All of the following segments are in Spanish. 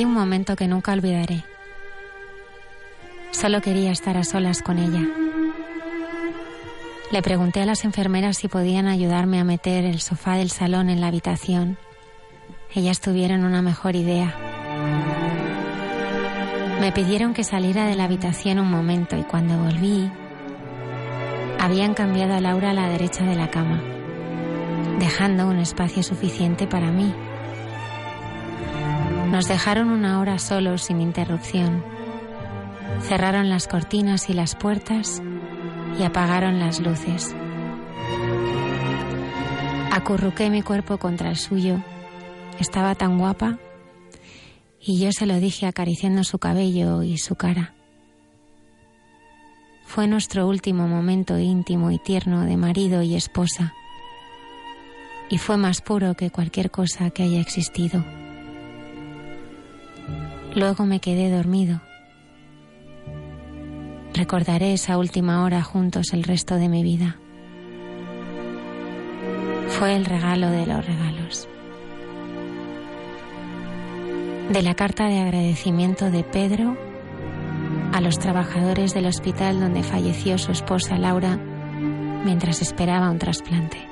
Hay un momento que nunca olvidaré. Solo quería estar a solas con ella. Le pregunté a las enfermeras si podían ayudarme a meter el sofá del salón en la habitación. Ellas tuvieron una mejor idea. Me pidieron que saliera de la habitación un momento y cuando volví, habían cambiado a Laura a la derecha de la cama, dejando un espacio suficiente para mí. Nos dejaron una hora solos sin interrupción. Cerraron las cortinas y las puertas y apagaron las luces. Acurruqué mi cuerpo contra el suyo. Estaba tan guapa y yo se lo dije acariciando su cabello y su cara. Fue nuestro último momento íntimo y tierno de marido y esposa. Y fue más puro que cualquier cosa que haya existido. Luego me quedé dormido. Recordaré esa última hora juntos el resto de mi vida. Fue el regalo de los regalos. De la carta de agradecimiento de Pedro a los trabajadores del hospital donde falleció su esposa Laura mientras esperaba un trasplante.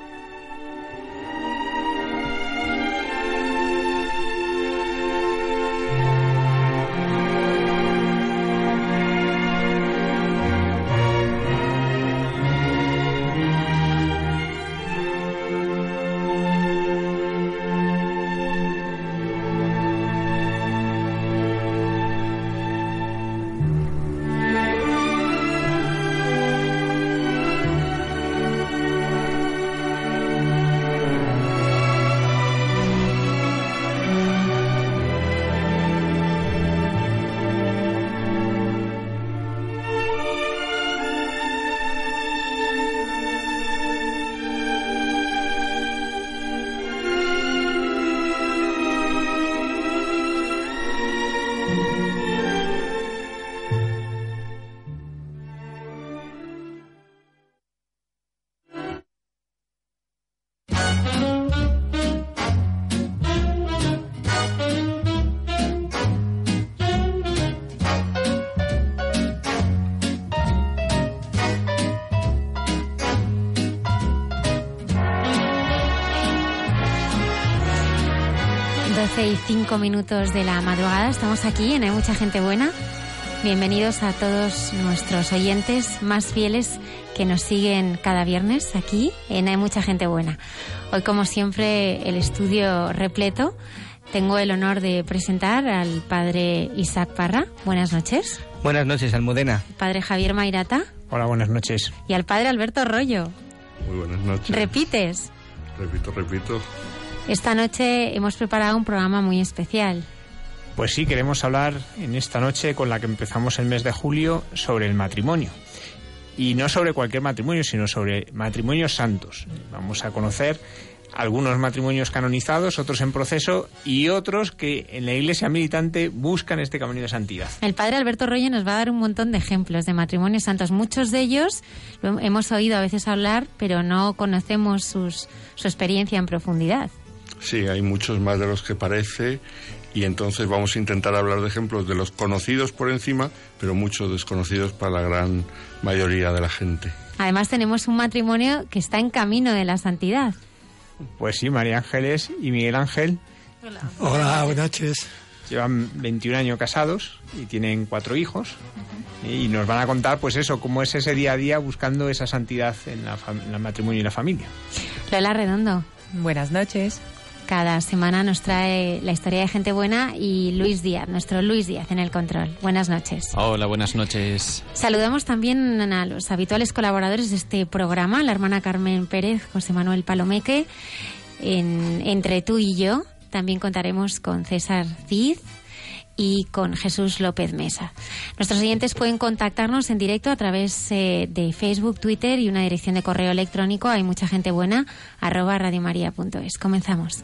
Y cinco minutos de la madrugada. Estamos aquí en Hay Mucha Gente Buena. Bienvenidos a todos nuestros oyentes más fieles que nos siguen cada viernes aquí en Hay Mucha Gente Buena. Hoy, como siempre, el estudio repleto. Tengo el honor de presentar al padre Isaac Parra. Buenas noches. Buenas noches, Almudena. Padre Javier Mairata. Hola, buenas noches. Y al padre Alberto Rollo. Muy buenas noches. ¿Repites? Repito, repito. Esta noche hemos preparado un programa muy especial. Pues sí, queremos hablar en esta noche con la que empezamos el mes de julio sobre el matrimonio. Y no sobre cualquier matrimonio, sino sobre matrimonios santos. Vamos a conocer algunos matrimonios canonizados, otros en proceso y otros que en la iglesia militante buscan este camino de santidad. El padre Alberto Royo nos va a dar un montón de ejemplos de matrimonios santos. Muchos de ellos lo hemos oído a veces hablar, pero no conocemos sus, su experiencia en profundidad. Sí, hay muchos más de los que parece y entonces vamos a intentar hablar de ejemplos de los conocidos por encima, pero muchos desconocidos para la gran mayoría de la gente. Además tenemos un matrimonio que está en camino de la santidad. Pues sí, María Ángeles y Miguel Ángel. Hola, Hola buenas noches. Llevan 21 años casados y tienen cuatro hijos. Y nos van a contar, pues eso, cómo es ese día a día buscando esa santidad en, la en el matrimonio y la familia. Lola Redondo. Buenas noches. Cada semana nos trae la historia de gente buena y Luis Díaz, nuestro Luis Díaz en el control. Buenas noches. Hola, buenas noches. Saludamos también a los habituales colaboradores de este programa, la hermana Carmen Pérez, José Manuel Palomeque, en Entre tú y yo. También contaremos con César Cid y con Jesús López Mesa. Nuestros oyentes pueden contactarnos en directo a través eh, de Facebook, Twitter y una dirección de correo electrónico. Hay mucha gente buena, arroba radiomaria.es. Comenzamos.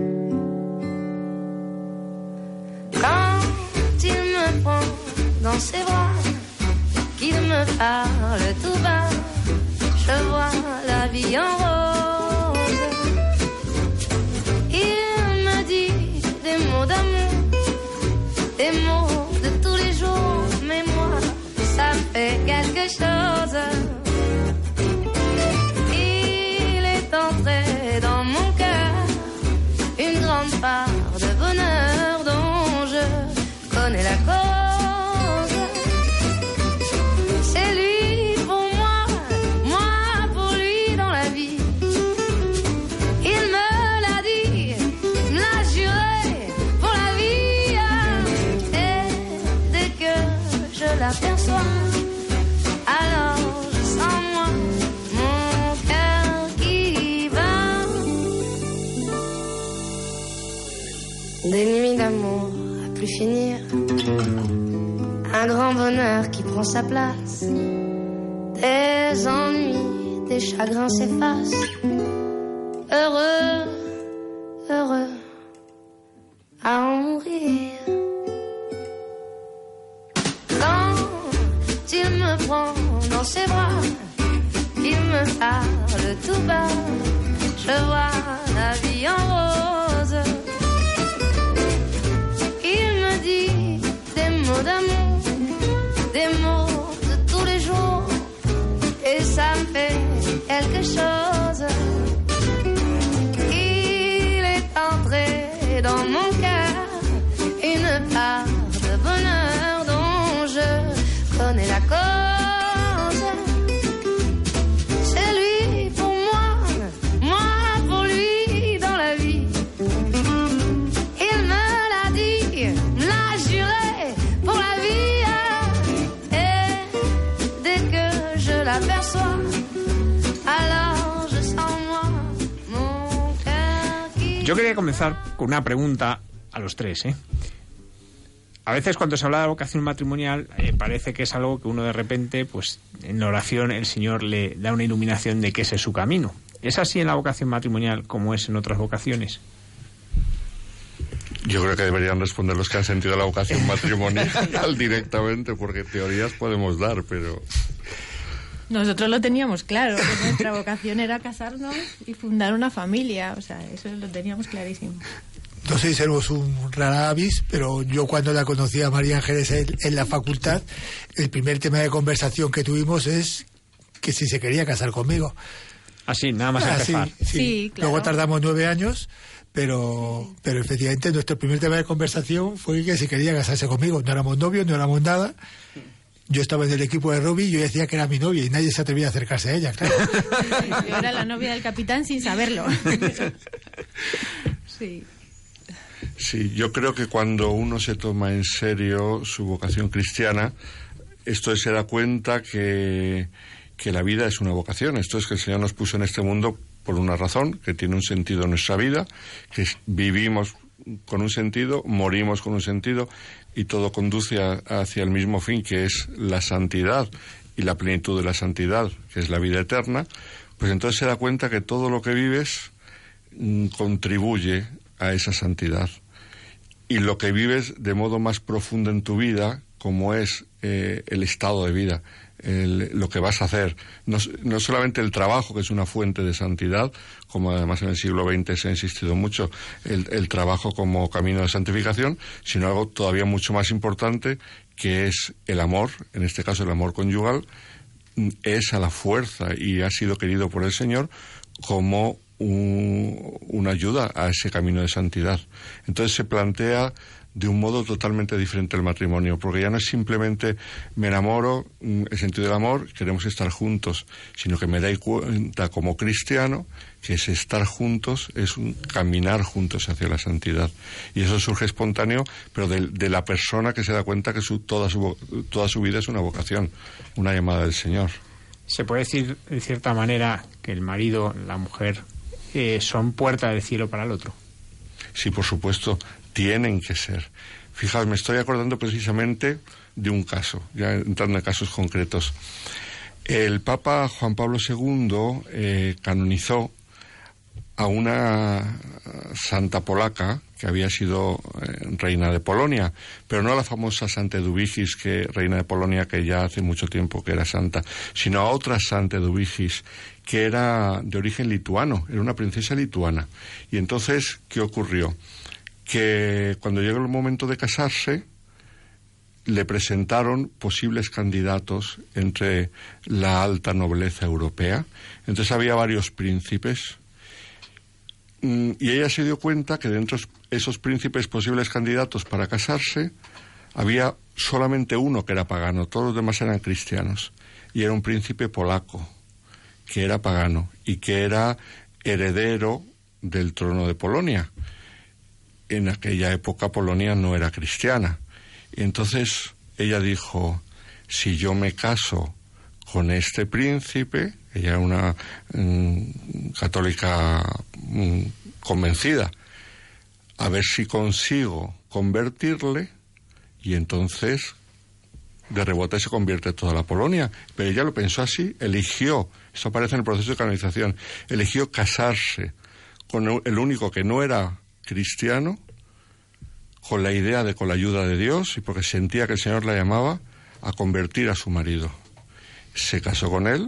Sa place. Des ennuis, des chagrins s'effacent. Una pregunta a los tres, ¿eh? A veces cuando se habla de vocación matrimonial eh, parece que es algo que uno de repente, pues en la oración el Señor le da una iluminación de que ese es su camino. ¿Es así en la vocación matrimonial como es en otras vocaciones? Yo creo que deberían responder los que han sentido la vocación matrimonial directamente, porque teorías podemos dar, pero... Nosotros lo teníamos claro, que nuestra vocación era casarnos y fundar una familia, o sea, eso lo teníamos clarísimo. No sé si seremos un rara avis, pero yo cuando la conocí a María Ángeles en, en la facultad, el primer tema de conversación que tuvimos es que si se quería casar conmigo. Así, nada más Ah, sí, sí. Sí, claro. Luego tardamos nueve años, pero, pero efectivamente nuestro primer tema de conversación fue que si quería casarse conmigo. No éramos novios, no éramos nada. Yo estaba en el equipo de Robbie y yo decía que era mi novia y nadie se atrevía a acercarse a ella, claro. Yo era la novia del capitán sin saberlo. Sí. Sí, yo creo que cuando uno se toma en serio su vocación cristiana, esto es se da cuenta que, que la vida es una vocación. Esto es que el Señor nos puso en este mundo por una razón, que tiene un sentido en nuestra vida, que vivimos con un sentido, morimos con un sentido y todo conduce a- hacia el mismo fin, que es la santidad y la plenitud de la santidad, que es la vida eterna. Pues entonces se da cuenta que todo lo que vives mm, contribuye a esa santidad y lo que vives de modo más profundo en tu vida, como es eh, el estado de vida, el- lo que vas a hacer. No, no solamente el trabajo, que es una fuente de santidad, como además en el siglo XX se ha insistido mucho, el, trabajo como camino de santificación, sino algo todavía mucho más importante, que es el amor, en este caso el amor conyugal, es a la fuerza y ha sido querido por el Señor como un- una ayuda a ese camino de santidad. Entonces se plantea de un modo totalmente diferente el matrimonio, porque ya no es simplemente me enamoro, mm, el sentido del amor, queremos estar juntos, sino que me dais cuenta como cristiano que ese estar juntos es un caminar juntos hacia la santidad. Y eso surge espontáneo, pero de, de la persona que se da cuenta que su, toda, su, toda su vida es una vocación, una llamada del Señor. Se puede decir, de cierta manera, que el marido, la mujer, eh, son puerta del cielo para el otro. Sí, por supuesto, tienen que ser. Fijaos, me estoy acordando precisamente de un caso, ya entrando en casos concretos. El Papa Juan Pablo II eh, canonizó a una santa polaca que había sido eh, reina de Polonia, pero no a la famosa Santa Eduvigis, que reina de Polonia que ya hace mucho tiempo que era santa, sino a otra Santa Eduvigis que era de origen lituano, era una princesa lituana. Y entonces, ¿qué ocurrió? Que cuando llegó el momento de casarse, le presentaron posibles candidatos entre la alta nobleza europea. Entonces había varios príncipes. Mm, Y ella se dio cuenta que dentro de esos príncipes posibles candidatos para casarse, había solamente uno que era pagano, todos los demás eran cristianos. Y era un príncipe polaco, que era pagano y que era heredero del trono de Polonia. En aquella época Polonia no era cristiana. Y entonces ella dijo, si yo me caso con este príncipe, ella era una mm, católica mm, convencida, a ver si consigo convertirle y entonces de rebote se convierte toda la Polonia. Pero ella lo pensó así, eligió, eso aparece en el proceso de canonización, eligió casarse con el único que no era cristiano, con la idea de con la ayuda de Dios y porque sentía que el Señor la llamaba a convertir a su marido. Se casó con él,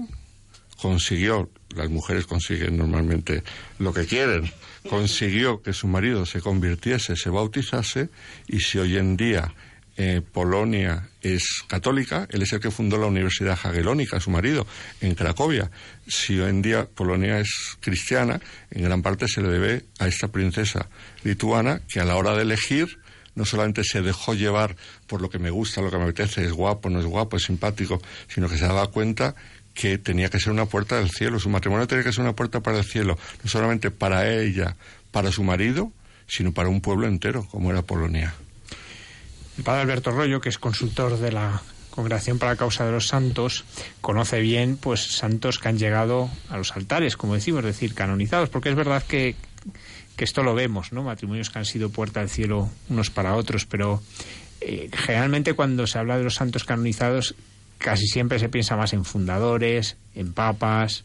consiguió, las mujeres consiguen normalmente lo que quieren, consiguió que su marido se convirtiese, se bautizase y si hoy en día eh, Polonia es católica, él es el que fundó la Universidad Jagellónica, su marido, en Cracovia. Si hoy en día Polonia es cristiana, en gran parte se le debe a esta princesa lituana que a la hora de elegir no solamente se dejó llevar por lo que me gusta, lo que me apetece, es guapo, no es guapo, es simpático, sino que se daba cuenta que tenía que ser una puerta del cielo, su matrimonio tenía que ser una puerta para el cielo, no solamente para ella, para su marido, sino para un pueblo entero, como era Polonia. El padre Alberto Rollo, que es consultor de la Congregación para la Causa de los Santos, conoce bien pues santos que han llegado a los altares, como decimos, es decir, canonizados, porque es verdad que, que esto lo vemos, ¿no? Matrimonios que han sido puerta del cielo unos para otros, pero eh, generalmente cuando se habla de los santos canonizados, casi siempre se piensa más en fundadores, en papas,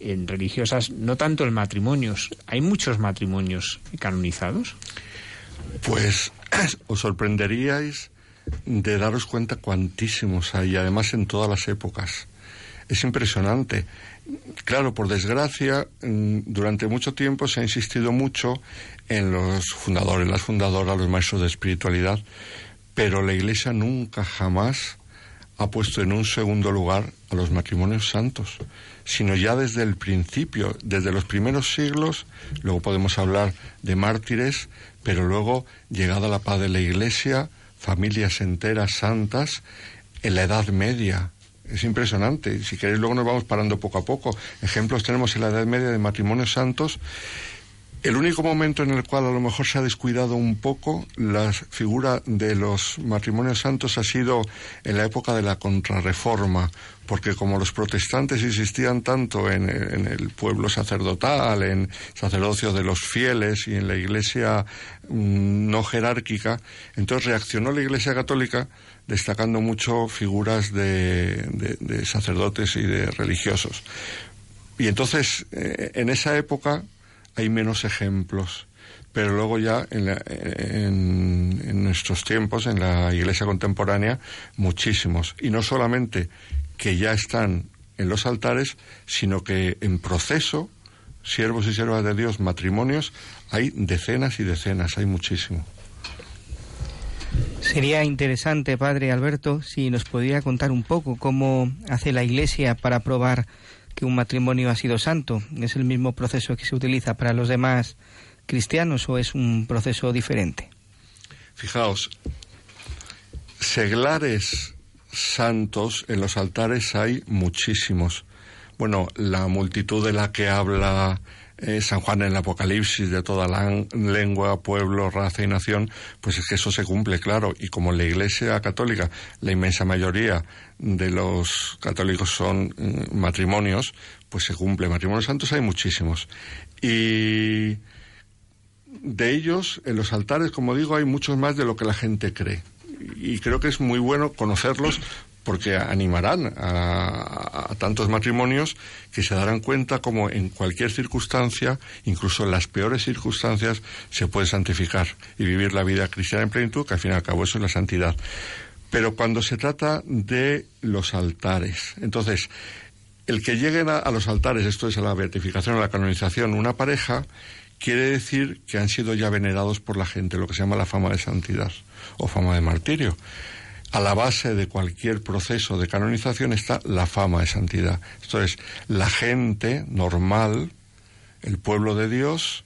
en religiosas, no tanto en matrimonios. ¿Hay muchos matrimonios canonizados? Pues os sorprenderíais de daros cuenta cuantísimos hay, además en todas las épocas. Es impresionante. Claro, por desgracia, mm, durante mucho tiempo se ha insistido mucho en los fundadores, las fundadoras, los maestros de espiritualidad, pero la Iglesia nunca jamás ha puesto en un segundo lugar a los matrimonios santos, sino ya desde el principio, desde los primeros siglos, luego podemos hablar de mártires, pero luego, llegada la paz de la Iglesia, familias enteras santas, en la Edad Media. Es impresionante. Si queréis, luego nos vamos parando poco a poco. Ejemplos tenemos en la Edad Media de matrimonios santos el único momento en el cual a lo mejor se ha descuidado un poco la figura de los matrimonios santos ha sido en la época de la contrarreforma, porque como los protestantes insistían tanto en, el pueblo sacerdotal, en sacerdocio de los fieles y en la iglesia mm, no jerárquica, entonces reaccionó la iglesia católica destacando mucho figuras de sacerdotes y de religiosos. Y entonces, eh, en esa época hay menos ejemplos, pero luego ya en, la- en- nuestros tiempos, en la iglesia contemporánea, muchísimos. Y no solamente que ya están en los altares, sino que en proceso, siervos y siervas de Dios, matrimonios, hay decenas y decenas, hay muchísimo. Sería interesante, padre Alberto, si nos pudiera contar un poco cómo hace la Iglesia para probar que un matrimonio ha sido santo. ¿Es el mismo proceso que se utiliza para los demás cristianos o es un proceso diferente? Fijaos, seglares santos en los altares hay muchísimos. Bueno, la multitud de la que habla eh, San Juan en el Apocalipsis, de toda la lengua, pueblo, raza y nación, pues es que eso se cumple, claro. Y como la Iglesia Católica, la inmensa mayoría de los católicos son mm, matrimonios, pues se cumple. Matrimonios santos hay muchísimos. Y de ellos, en los altares, como digo, hay muchos más de lo que la gente cree. Y creo que es muy bueno conocerlos porque animarán a, a tantos matrimonios que se darán cuenta como en cualquier circunstancia, incluso en las peores circunstancias, se puede santificar y vivir la vida cristiana en plenitud, que al fin y al cabo eso es la santidad. Pero cuando se trata de los altares, entonces, el que lleguen a, los altares, esto es a la beatificación, a la canonización, una pareja, quiere decir que han sido ya venerados por la gente, lo que se llama la fama de santidad o fama de martirio. A la base de cualquier proceso de canonización está la fama de santidad. Esto es, la gente normal, el pueblo de Dios,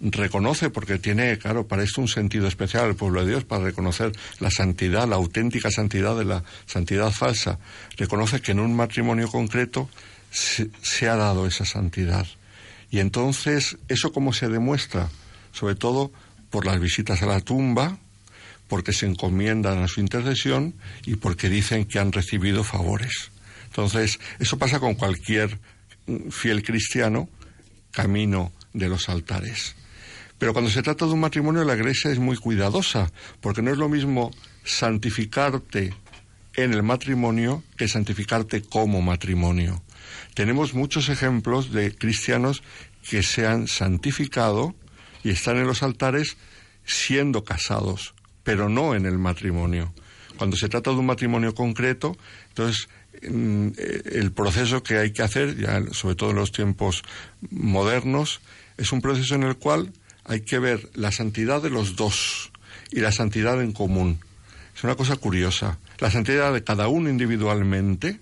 reconoce, porque tiene, claro, para esto un sentido especial el pueblo de Dios, para reconocer la santidad, la auténtica santidad de la santidad falsa, reconoce que en un matrimonio concreto se, se ha dado esa santidad. Y entonces, ¿eso cómo se demuestra? Sobre todo por las visitas a la tumba, porque se encomiendan a su intercesión y porque dicen que han recibido favores. Entonces, eso pasa con cualquier mm, fiel cristiano camino de los altares. Pero cuando se trata de un matrimonio, la iglesia es muy cuidadosa, porque no es lo mismo santificarte en el matrimonio que santificarte como matrimonio. Tenemos muchos ejemplos de cristianos que se han santificado y están en los altares siendo casados, pero no en el matrimonio. Cuando se trata de un matrimonio concreto, entonces mm, el proceso que hay que hacer, ya sobre todo en los tiempos modernos, es un proceso en el cual hay que ver la santidad de los dos y la santidad en común. Es una cosa curiosa. La santidad de cada uno individualmente,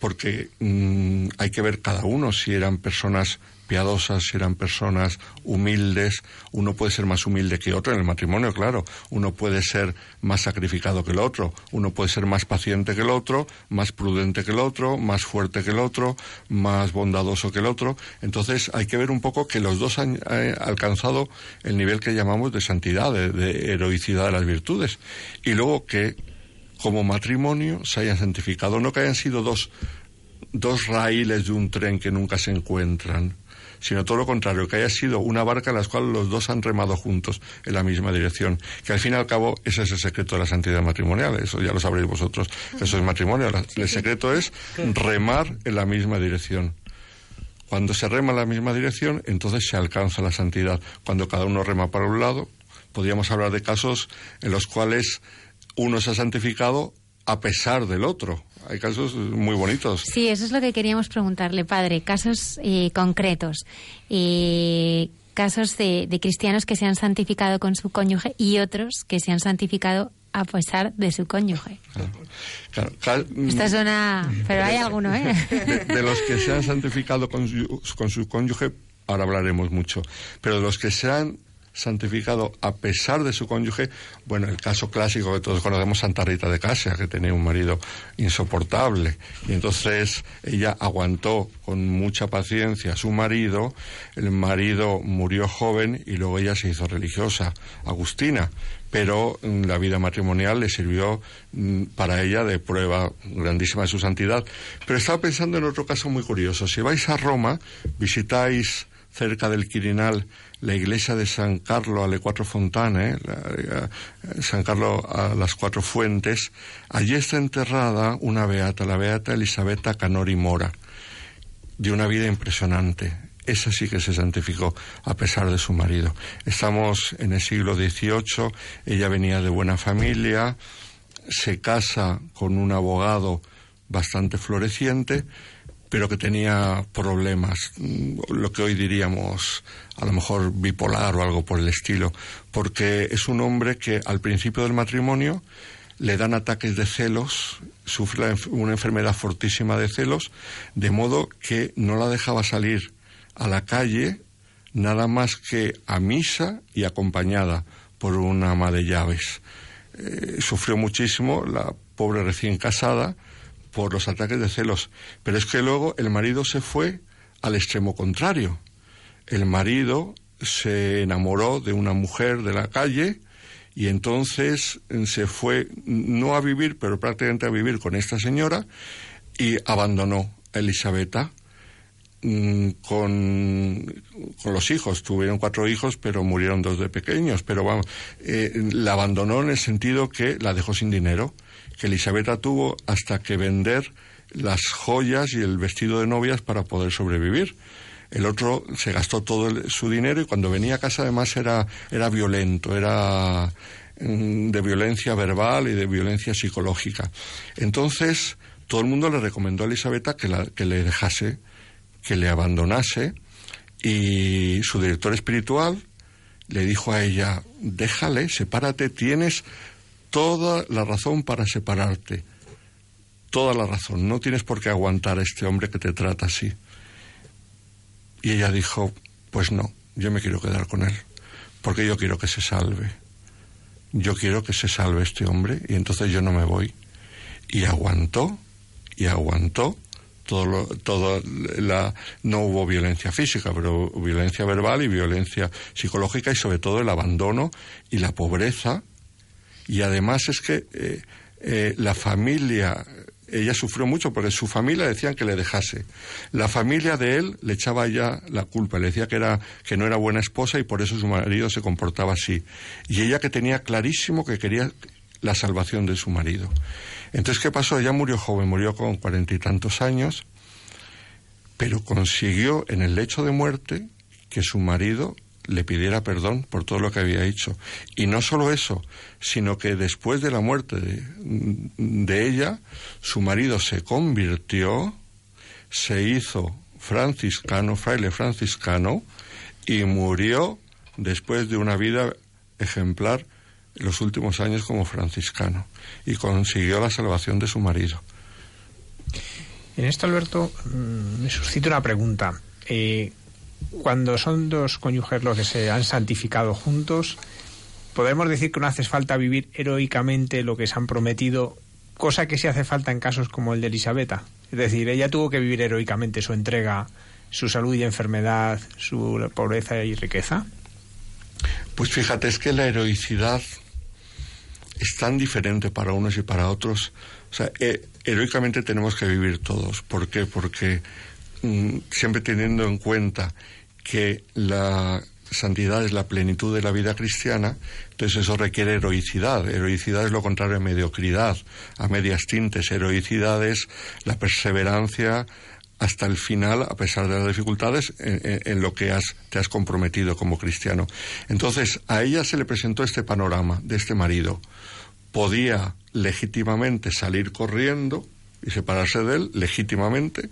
porque mm, hay que ver cada uno si eran personas piadosas, si eran personas humildes. Uno puede ser más humilde que otro en el matrimonio, claro. Uno puede ser más sacrificado que el otro. Uno puede ser más paciente que el otro, más prudente que el otro, más fuerte que el otro, más bondadoso que el otro. Entonces hay que ver un poco que los dos han eh, alcanzado el nivel que llamamos de santidad, de, de heroicidad de las virtudes. Y luego que como matrimonio se hayan santificado, no que hayan sido dos, dos raíles de un tren que nunca se encuentran, sino todo lo contrario, que haya sido una barca en la cual los dos han remado juntos en la misma dirección. Que al fin y al cabo ese es el secreto de la santidad matrimonial, eso ya lo sabréis vosotros, que eso es matrimonio. La- El secreto es remar en la misma dirección. Cuando se rema en la misma dirección, entonces se alcanza la santidad. Cuando cada uno rema para un lado, podríamos hablar de casos en los cuales uno se ha santificado a pesar del otro. Hay casos muy bonitos. Sí, eso es lo que queríamos preguntarle, padre. Casos eh, concretos. Eh, casos de, de cristianos que se han santificado con su cónyuge y otros que se han santificado a pesar de su cónyuge. Claro, cal- Esta suena... Pero hay alguno, ¿eh? de, de los que se han santificado con su, con su cónyuge, ahora hablaremos mucho, pero de los que se han santificado a pesar de su cónyuge, bueno, el caso clásico que todos conocemos, Santa Rita de Casia, que tenía un marido insoportable, y entonces ella aguantó con mucha paciencia a su marido, el marido murió joven y luego ella se hizo religiosa, Agustina, pero mm, la vida matrimonial le sirvió mm, para ella de prueba grandísima de su santidad. Pero estaba pensando en otro caso muy curioso. Si vais a Roma, visitáis cerca del Quirinal la iglesia de San Carlo alle Cuatro Fontane, la- eh, San Carlo a las Cuatro Fuentes, allí está enterrada una beata, la beata Elisabetta Canori Mora, de una vida impresionante. Esa sí que se santificó a pesar de su marido. Estamos en el siglo XVIII, ella venía de buena familia, se casa con un abogado bastante floreciente, pero que tenía problemas, mm, lo que hoy diríamos a lo mejor bipolar o algo por el estilo, porque es un hombre que al principio del matrimonio le dan ataques de celos, sufre una enfermedad fortísima de celos, de modo que no la dejaba salir a la calle nada más que a misa y acompañada por una ama de llaves. Eh, sufrió muchísimo la pobre recién casada por los ataques de celos, pero es que luego el marido se fue al extremo contrario. El marido se enamoró de una mujer de la calle y entonces eh, se fue no a vivir, pero prácticamente a vivir con esta señora y abandonó a Elisabetta mm, con, con los hijos. Tuvieron cuatro hijos, pero murieron dos de pequeños. Pero vamos, eh, la abandonó en el sentido que la dejó sin dinero, que Elisabetta tuvo hasta que vender las joyas y el vestido de novias para poder sobrevivir. El otro se gastó todo el- su dinero y cuando venía a casa además era, era violento, era mm, de violencia verbal y de violencia psicológica. Entonces, todo el mundo le recomendó a Elisabetta que, la- que le dejase, que le abandonase y su director espiritual le dijo a ella, déjale, sepárate, tienes toda la razón para separarte, toda la razón, no tienes por qué aguantar a este hombre que te trata así. Y ella dijo, pues no, yo me quiero quedar con él, porque yo quiero que se salve. Yo quiero que se salve este hombre y entonces yo no me voy. Y aguantó, y aguantó. Todo lo- todo la, no hubo violencia física, pero violencia verbal y violencia psicológica y sobre todo el abandono y la pobreza. Y además es que eh, eh, la familia, ella sufrió mucho porque su familia decían que le dejase. La familia de él le echaba ya la culpa, le decía que, era, que no era buena esposa y por eso su marido se comportaba así. Y ella que tenía clarísimo que quería la salvación de su marido. Entonces, ¿qué pasó? Ella murió joven, murió con cuarenta y tantos años, pero consiguió en el lecho de muerte que su marido le pidiera perdón por todo lo que había hecho. Y no solo eso, sino que después de la muerte de, de ella, su marido se convirtió, se hizo franciscano, fraile franciscano, y murió después de una vida ejemplar los últimos años como franciscano y consiguió la salvación de su marido. En esto, Alberto, mm, me suscita una pregunta. Eh, cuando son dos cónyuges los que se han santificado juntos, ¿podemos decir que no hace falta vivir heroicamente lo que se han prometido, cosa que sí hace falta en casos como el de Elisabetta? Es decir, ella tuvo que vivir heroicamente su entrega, su salud y enfermedad, su pobreza y riqueza. Pues fíjate, es que la heroicidad es tan diferente para unos y para otros. O sea, eh, heroicamente tenemos que vivir todos. ¿Por qué? Porque siempre teniendo en cuenta que la santidad es la plenitud de la vida cristiana, entonces eso requiere heroicidad. Heroicidad es lo contrario a mediocridad, a medias tintes. Heroicidad es la perseverancia hasta el final, a pesar de las dificultades, en, en- en lo que has, te has comprometido como cristiano. Entonces, a ella se le presentó este panorama de este marido. Podía legítimamente salir corriendo y separarse de él, legítimamente,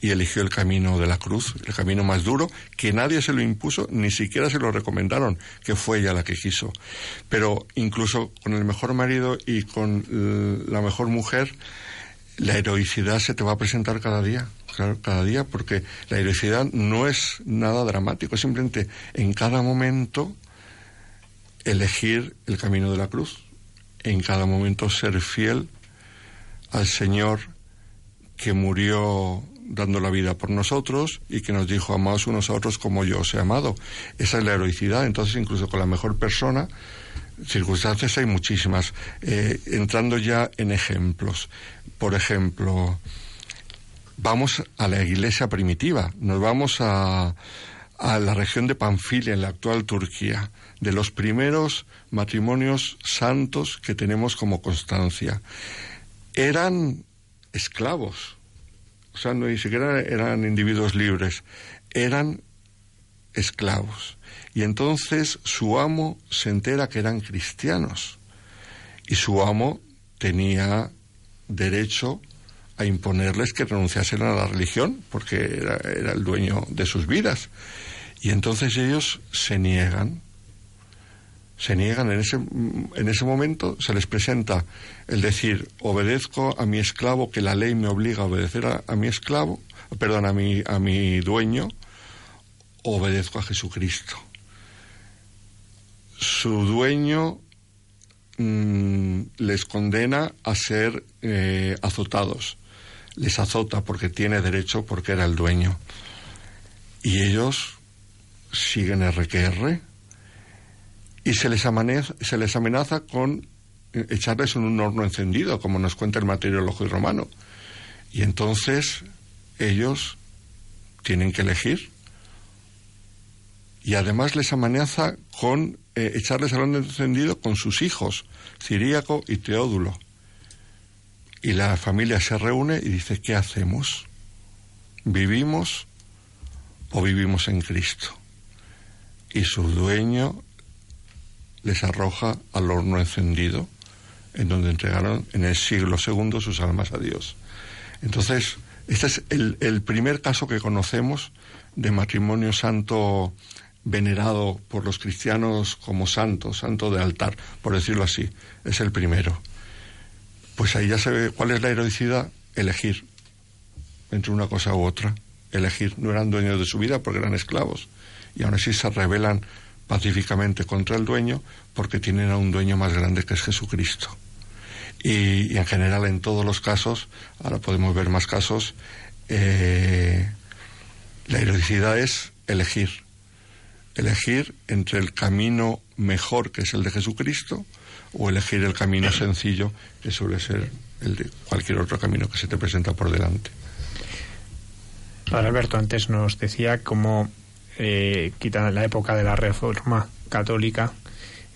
y eligió el camino de la cruz, el camino más duro, que nadie se lo impuso, ni siquiera se lo recomendaron, que fue ella la que quiso. Pero incluso con el mejor marido y con la mejor mujer, la heroicidad se te va a presentar cada día, claro, cada día, porque la heroicidad no es nada dramático, es simplemente en cada momento elegir el camino de la cruz, en cada momento ser fiel al Señor que murió dando la vida por nosotros y que nos dijo amaos unos a otros como yo os he amado. Esa es la heroicidad. Entonces, incluso con la mejor persona, circunstancias hay muchísimas. Eh, entrando ya en ejemplos. Por ejemplo, vamos a la iglesia primitiva, nos vamos a, a la región de Panfilia, en la actual Turquía, de los primeros matrimonios santos que tenemos como constancia. Eran esclavos, o sea, no, ni siquiera eran individuos libres, eran esclavos. Y entonces su amo se entera que eran cristianos y su amo tenía derecho a imponerles que renunciasen a la religión porque era, era el dueño de sus vidas. Y entonces ellos se niegan, se niegan en ese, en ese momento, se les presenta el decir, obedezco a mi esclavo, que la ley me obliga a obedecer a, mi esclavo, perdón, a mi, a mi dueño, obedezco a Jesucristo. Su dueño mm, les condena a ser eh, azotados. Les azota porque tiene derecho, porque era el dueño. Y ellos siguen RQR y se les, se les amenaza con eh, echarles en un horno encendido, como nos cuenta el materiólogo romano. Y entonces ellos tienen que elegir y además les amenaza con eh, echarles al horno encendido con sus hijos, Ciríaco y Teódulo. Y la familia se reúne y dice, ¿qué hacemos? ¿Vivimos o vivimos en Cristo? Y su dueño les arroja al horno encendido, en donde entregaron en el siglo segundo sus almas a Dios. Entonces, este es el, primer caso que conocemos de matrimonio santo venerado por los cristianos como santo, santo de altar, por decirlo así. Es el primero. Pues ahí ya se ve cuál es la heroicidad, elegir entre una cosa u otra, elegir. No eran dueños de su vida porque eran esclavos y aún así se rebelan pacíficamente contra el dueño porque tienen a un dueño más grande que es Jesucristo. Y, en general en todos los casos, ahora podemos ver más casos, eh, la heroicidad es elegir, elegir entre el camino mejor que es el de Jesucristo o elegir el camino sencillo que suele ser el de cualquier otro camino que se te presenta por delante. Padre Alberto antes nos decía cómo, eh, quitando la época de la Reforma Católica,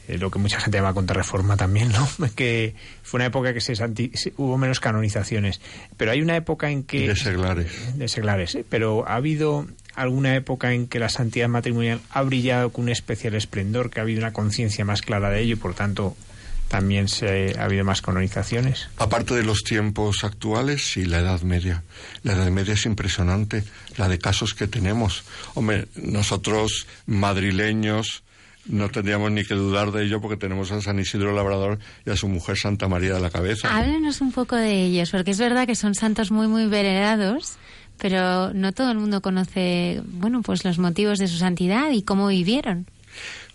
eh, lo que mucha gente llama contrarreforma también, ¿no? Que fue una época que se, santi- se- hubo menos canonizaciones. Pero hay una época en que... De seglares. de seglares, ¿eh? pero ha habido alguna época en que la santidad matrimonial ha brillado con un especial esplendor, que ha habido una conciencia más clara de ello y por tanto también se, ha habido más canonizaciones. Aparte de los tiempos actuales, sí, la Edad Media. La Edad Media es impresionante, la de casos que tenemos. Hombre, nosotros madrileños no tendríamos ni que dudar de ello porque tenemos a San Isidro Labrador y a su mujer Santa María de la Cabeza. Háblenos un poco de ellos, porque es verdad que son santos muy, muy venerados, pero no todo el mundo conoce, bueno, pues los motivos de su santidad y cómo vivieron.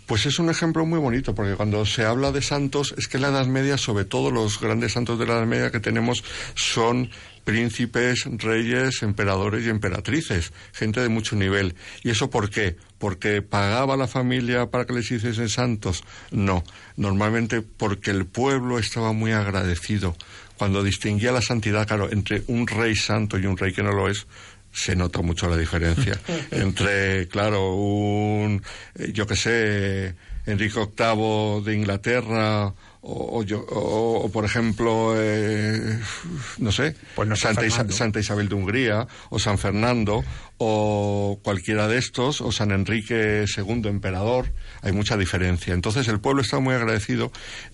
Pues es un ejemplo muy bonito, porque cuando se habla de santos, es que en la Edad Media, sobre todo los grandes santos de la Edad Media que tenemos, son príncipes, reyes, emperadores y emperatrices, gente de mucho nivel. ¿Y eso por qué? ¿Porque pagaba la familia para que les hiciesen santos? No, normalmente porque el pueblo estaba muy agradecido. Cuando distinguía la santidad, claro, entre un rey santo y un rey que no lo es, se nota mucho la diferencia entre, claro, un, yo que sé, Enrique VIII de Inglaterra o, o yo- o- o, por ejemplo, eh, no sé, Pues no Santa, Isa-. Santa Isabel de Hungría, o San Fernando, o cualquiera de estos, o San Enrique II, emperador, hay mucha diferencia. Entonces el pueblo estaba muy agradecido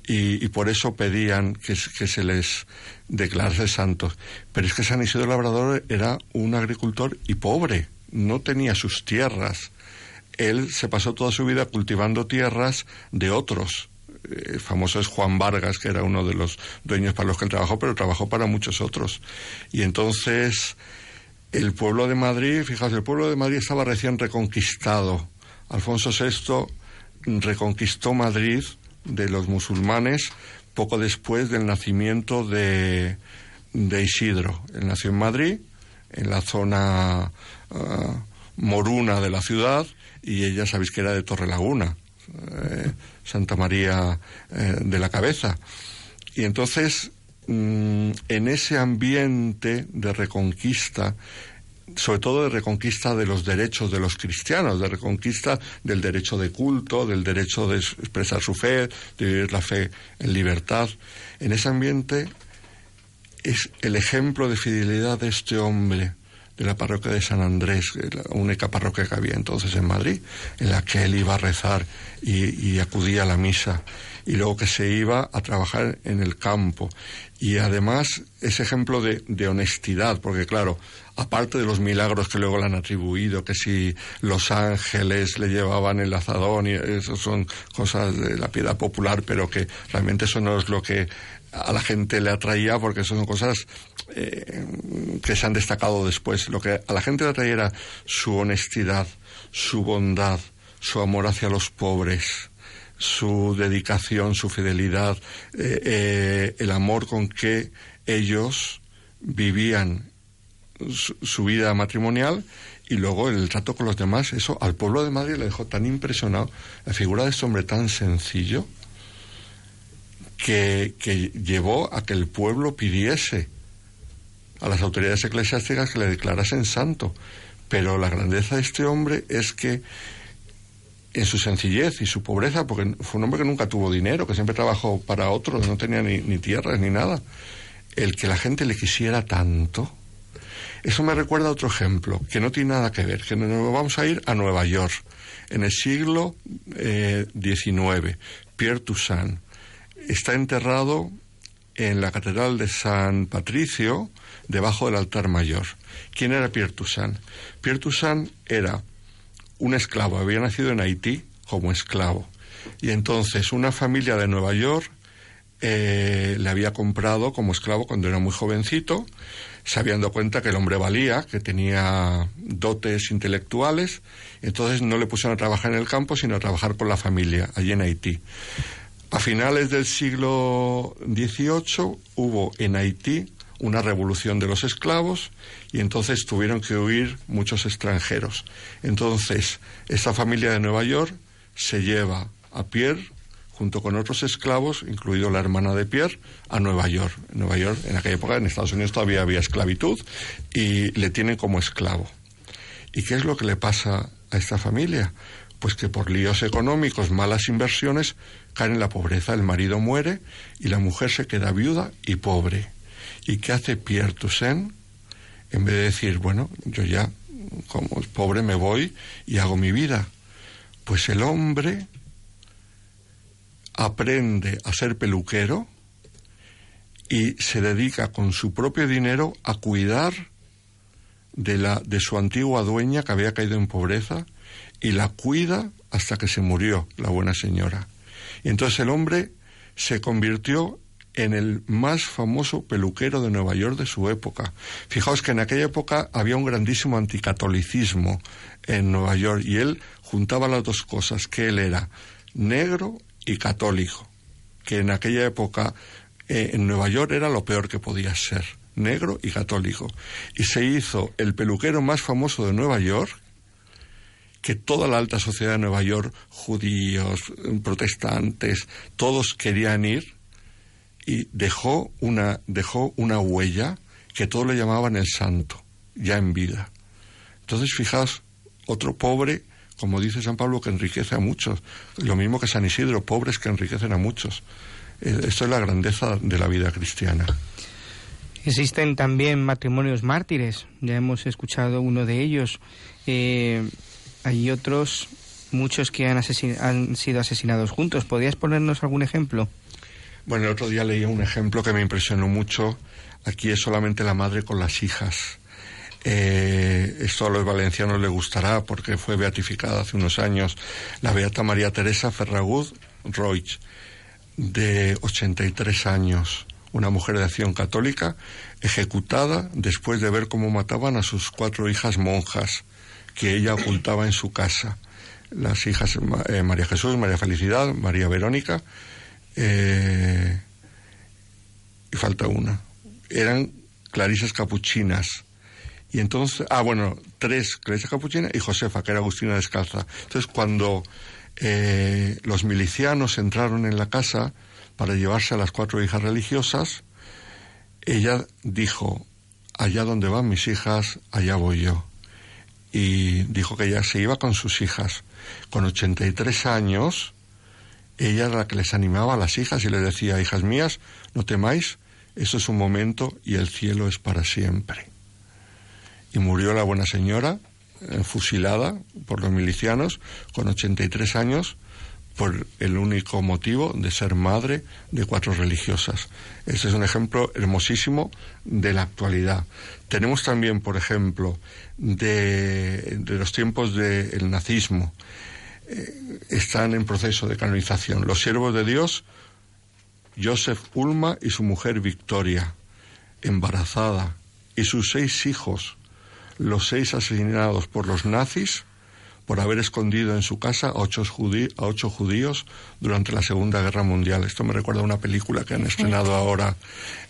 y, y por eso pedían que, que se les declarase santos. Pero es que San Isidro Labrador era un agricultor y pobre, no tenía sus tierras. Él se pasó toda su vida cultivando tierras de otros. Eh, El famoso es Juan Vargas, que era uno de los dueños para los que él trabajó, pero trabajó para muchos otros. Y entonces el pueblo de Madrid, fijaos, el pueblo de Madrid estaba recién reconquistado. Alfonso VI reconquistó Madrid de los musulmanes poco después del nacimiento de, de Isidro. Él nació en Madrid, en la zona ah, moruna de la ciudad, y ella sabéis que era de Torrelaguna, eh, Santa María eh, de la Cabeza. Y entonces, mm, en ese ambiente de reconquista, sobre todo de reconquista de los derechos de los cristianos, de reconquista del derecho de culto, del derecho de es- expresar su fe, de vivir la fe en libertad, en ese ambiente es el ejemplo de fidelidad de este hombre de la parroquia de San Andrés, la única parroquia que había entonces en Madrid, en la que él iba a rezar y, y acudía a la misa, y luego que se iba a trabajar en el campo. Y además ese ejemplo de, de honestidad, porque claro, aparte de los milagros que luego le han atribuido, que si los ángeles le llevaban el azadón, y eso son cosas de la piedad popular, pero que realmente eso no es lo que a la gente le atraía, porque son cosas eh, que se han destacado después. Lo que a la gente le atraía era su honestidad, su bondad, su amor hacia los pobres, su dedicación, su fidelidad, eh, eh, el amor con que ellos vivían su, vida matrimonial y luego el trato con los demás. Eso al pueblo de Madrid le dejó tan impresionado la figura de este hombre tan sencillo que, que llevó a que el pueblo pidiese a las autoridades eclesiásticas que le declarasen santo. Pero la grandeza de este hombre es que en su sencillez y su pobreza, porque fue un hombre que nunca tuvo dinero, que siempre trabajó para otros, no tenía ni, ni tierras ni nada, el que la gente le quisiera tanto, eso me recuerda a otro ejemplo, que no tiene nada que ver, que nos vamos a ir a Nueva York, en el siglo eh, XIX, Pierre Toussaint está enterrado en la Catedral de San Patricio, debajo del altar mayor. ¿Quién era Pierre Toussaint? Pierre Toussaint era un esclavo, había nacido en Haití como esclavo. Y entonces una familia de Nueva York eh, le había comprado como esclavo cuando era muy jovencito, se habían dado cuenta que el hombre valía, que tenía dotes intelectuales, entonces no le pusieron a trabajar en el campo, sino a trabajar con la familia allí en Haití. A finales del siglo XVIII hubo en Haití una revolución de los esclavos y entonces tuvieron que huir muchos extranjeros. Entonces, esta familia de Nueva York se lleva a Pierre junto con otros esclavos, incluido la hermana de Pierre, a Nueva York. En Nueva York, en aquella época, en Estados Unidos todavía había esclavitud y le tienen como esclavo. ¿Y qué es lo que le pasa a esta familia? Pues que por líos económicos, malas inversiones, caen en la pobreza. El marido muere y la mujer se queda viuda y pobre. ¿Y qué hace Pierre Toussaint? En vez de decir, bueno, yo ya como pobre me voy y hago mi vida. Pues el hombre aprende a ser peluquero y se dedica con su propio dinero a cuidar de, la, de su antigua dueña que había caído en pobreza y la cuida hasta que se murió la buena señora. Y entonces el hombre se convirtió en el más famoso peluquero de Nueva York de su época. Fijaos que en aquella época había un grandísimo anticatolicismo en Nueva York y él juntaba las dos cosas, que él era negro y católico, que en aquella época eh, en Nueva York era lo peor que podía ser, negro y católico. Y se hizo el peluquero más famoso de Nueva York, que toda la alta sociedad de Nueva York, judíos, protestantes, todos querían ir, y dejó una, dejó una huella que todos le llamaban el santo, ya en vida. Entonces, fijaos, otro pobre, como dice San Pablo, que enriquece a muchos. Lo mismo que San Isidro, pobres que enriquecen a muchos. Eh, Esto es la grandeza de la vida cristiana. Existen también matrimonios mártires, ya hemos escuchado uno de ellos. Eh, hay otros, muchos que han, asesin- han sido asesinados juntos. ¿Podrías ponernos algún ejemplo? Bueno, el otro día leí un ejemplo que me impresionó mucho. Aquí es solamente la madre con las hijas. Eh, esto a los valencianos les gustará porque fue beatificada hace unos años la beata María Teresa Ferragut Roig, de 83 años, una mujer de acción católica, ejecutada después de ver cómo mataban a sus cuatro hijas monjas que ella ocultaba en su casa. Las hijas eh, María Jesús, María Felicidad, María Verónica, eh, y falta una. Eran clarisas capuchinas. Y entonces, ah, bueno, tres clarisas capuchinas y Josefa, que era Agustina Descalza. Entonces, cuando eh, los milicianos entraron en la casa para llevarse a las cuatro hijas religiosas, ella dijo, allá donde van mis hijas, allá voy yo. Y dijo que ella se iba con sus hijas. Con 83 años, ella era la que les animaba a las hijas y les decía, hijas mías, no temáis, esto es un momento y el cielo es para siempre. Y murió la buena señora, eh, fusilada por los milicianos, con 83 años, por el único motivo de ser madre de cuatro religiosas. Este es un ejemplo hermosísimo de la actualidad. Tenemos también, por ejemplo, de, los tiempos del nazismo, eh, están en proceso de canonización. Los siervos de Dios, Joseph Ulma y su mujer Victoria, embarazada, y sus seis hijos, los seis asesinados por los nazis por haber escondido en su casa a ocho, judí- a ocho judíos durante la Segunda Guerra Mundial. Esto me recuerda a una película que han estrenado ahora,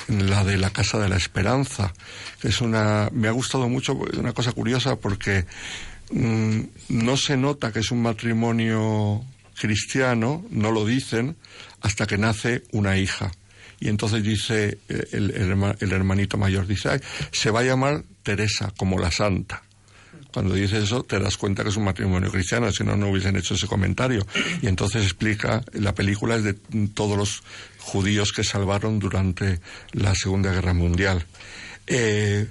la de La Casa de la Esperanza, que es una... me ha gustado mucho, es una cosa curiosa porque mm, no se nota que es un matrimonio cristiano, no lo dicen, hasta que nace una hija. Y entonces dice eh, el, el el hermanito mayor, dice, "Ay, se va a llamar Teresa, como la santa. Cuando dices eso, te das cuenta que es un matrimonio cristiano, si no, no hubiesen hecho ese comentario. Y entonces explica, la película es de todos los judíos que salvaron durante la Segunda Guerra Mundial. Eh,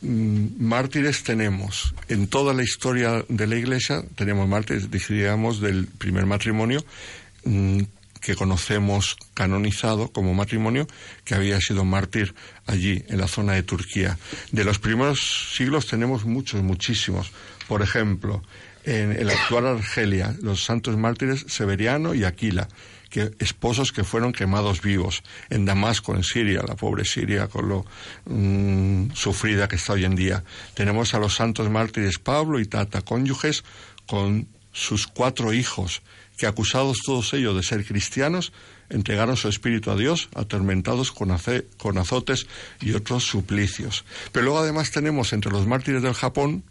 mm, mártires tenemos, en toda la historia de la Iglesia, tenemos mártires, diríamos, del primer matrimonio, mm, que conocemos canonizado como matrimonio, que había sido mártir allí, en la zona de Turquía. De los primeros siglos tenemos muchos, muchísimos. Por ejemplo, en el actual Argelia, los santos mártires Severiano y Aquila, que, esposos que fueron quemados vivos. En Damasco, en Siria, la pobre Siria con lo mm, sufrida que está hoy en día. Tenemos a los santos mártires Pablo y Tata, cónyuges con sus cuatro hijos, que acusados todos ellos de ser cristianos, entregaron su espíritu a Dios, atormentados con, azotes y otros suplicios. Pero luego además tenemos entre los mártires del Japón,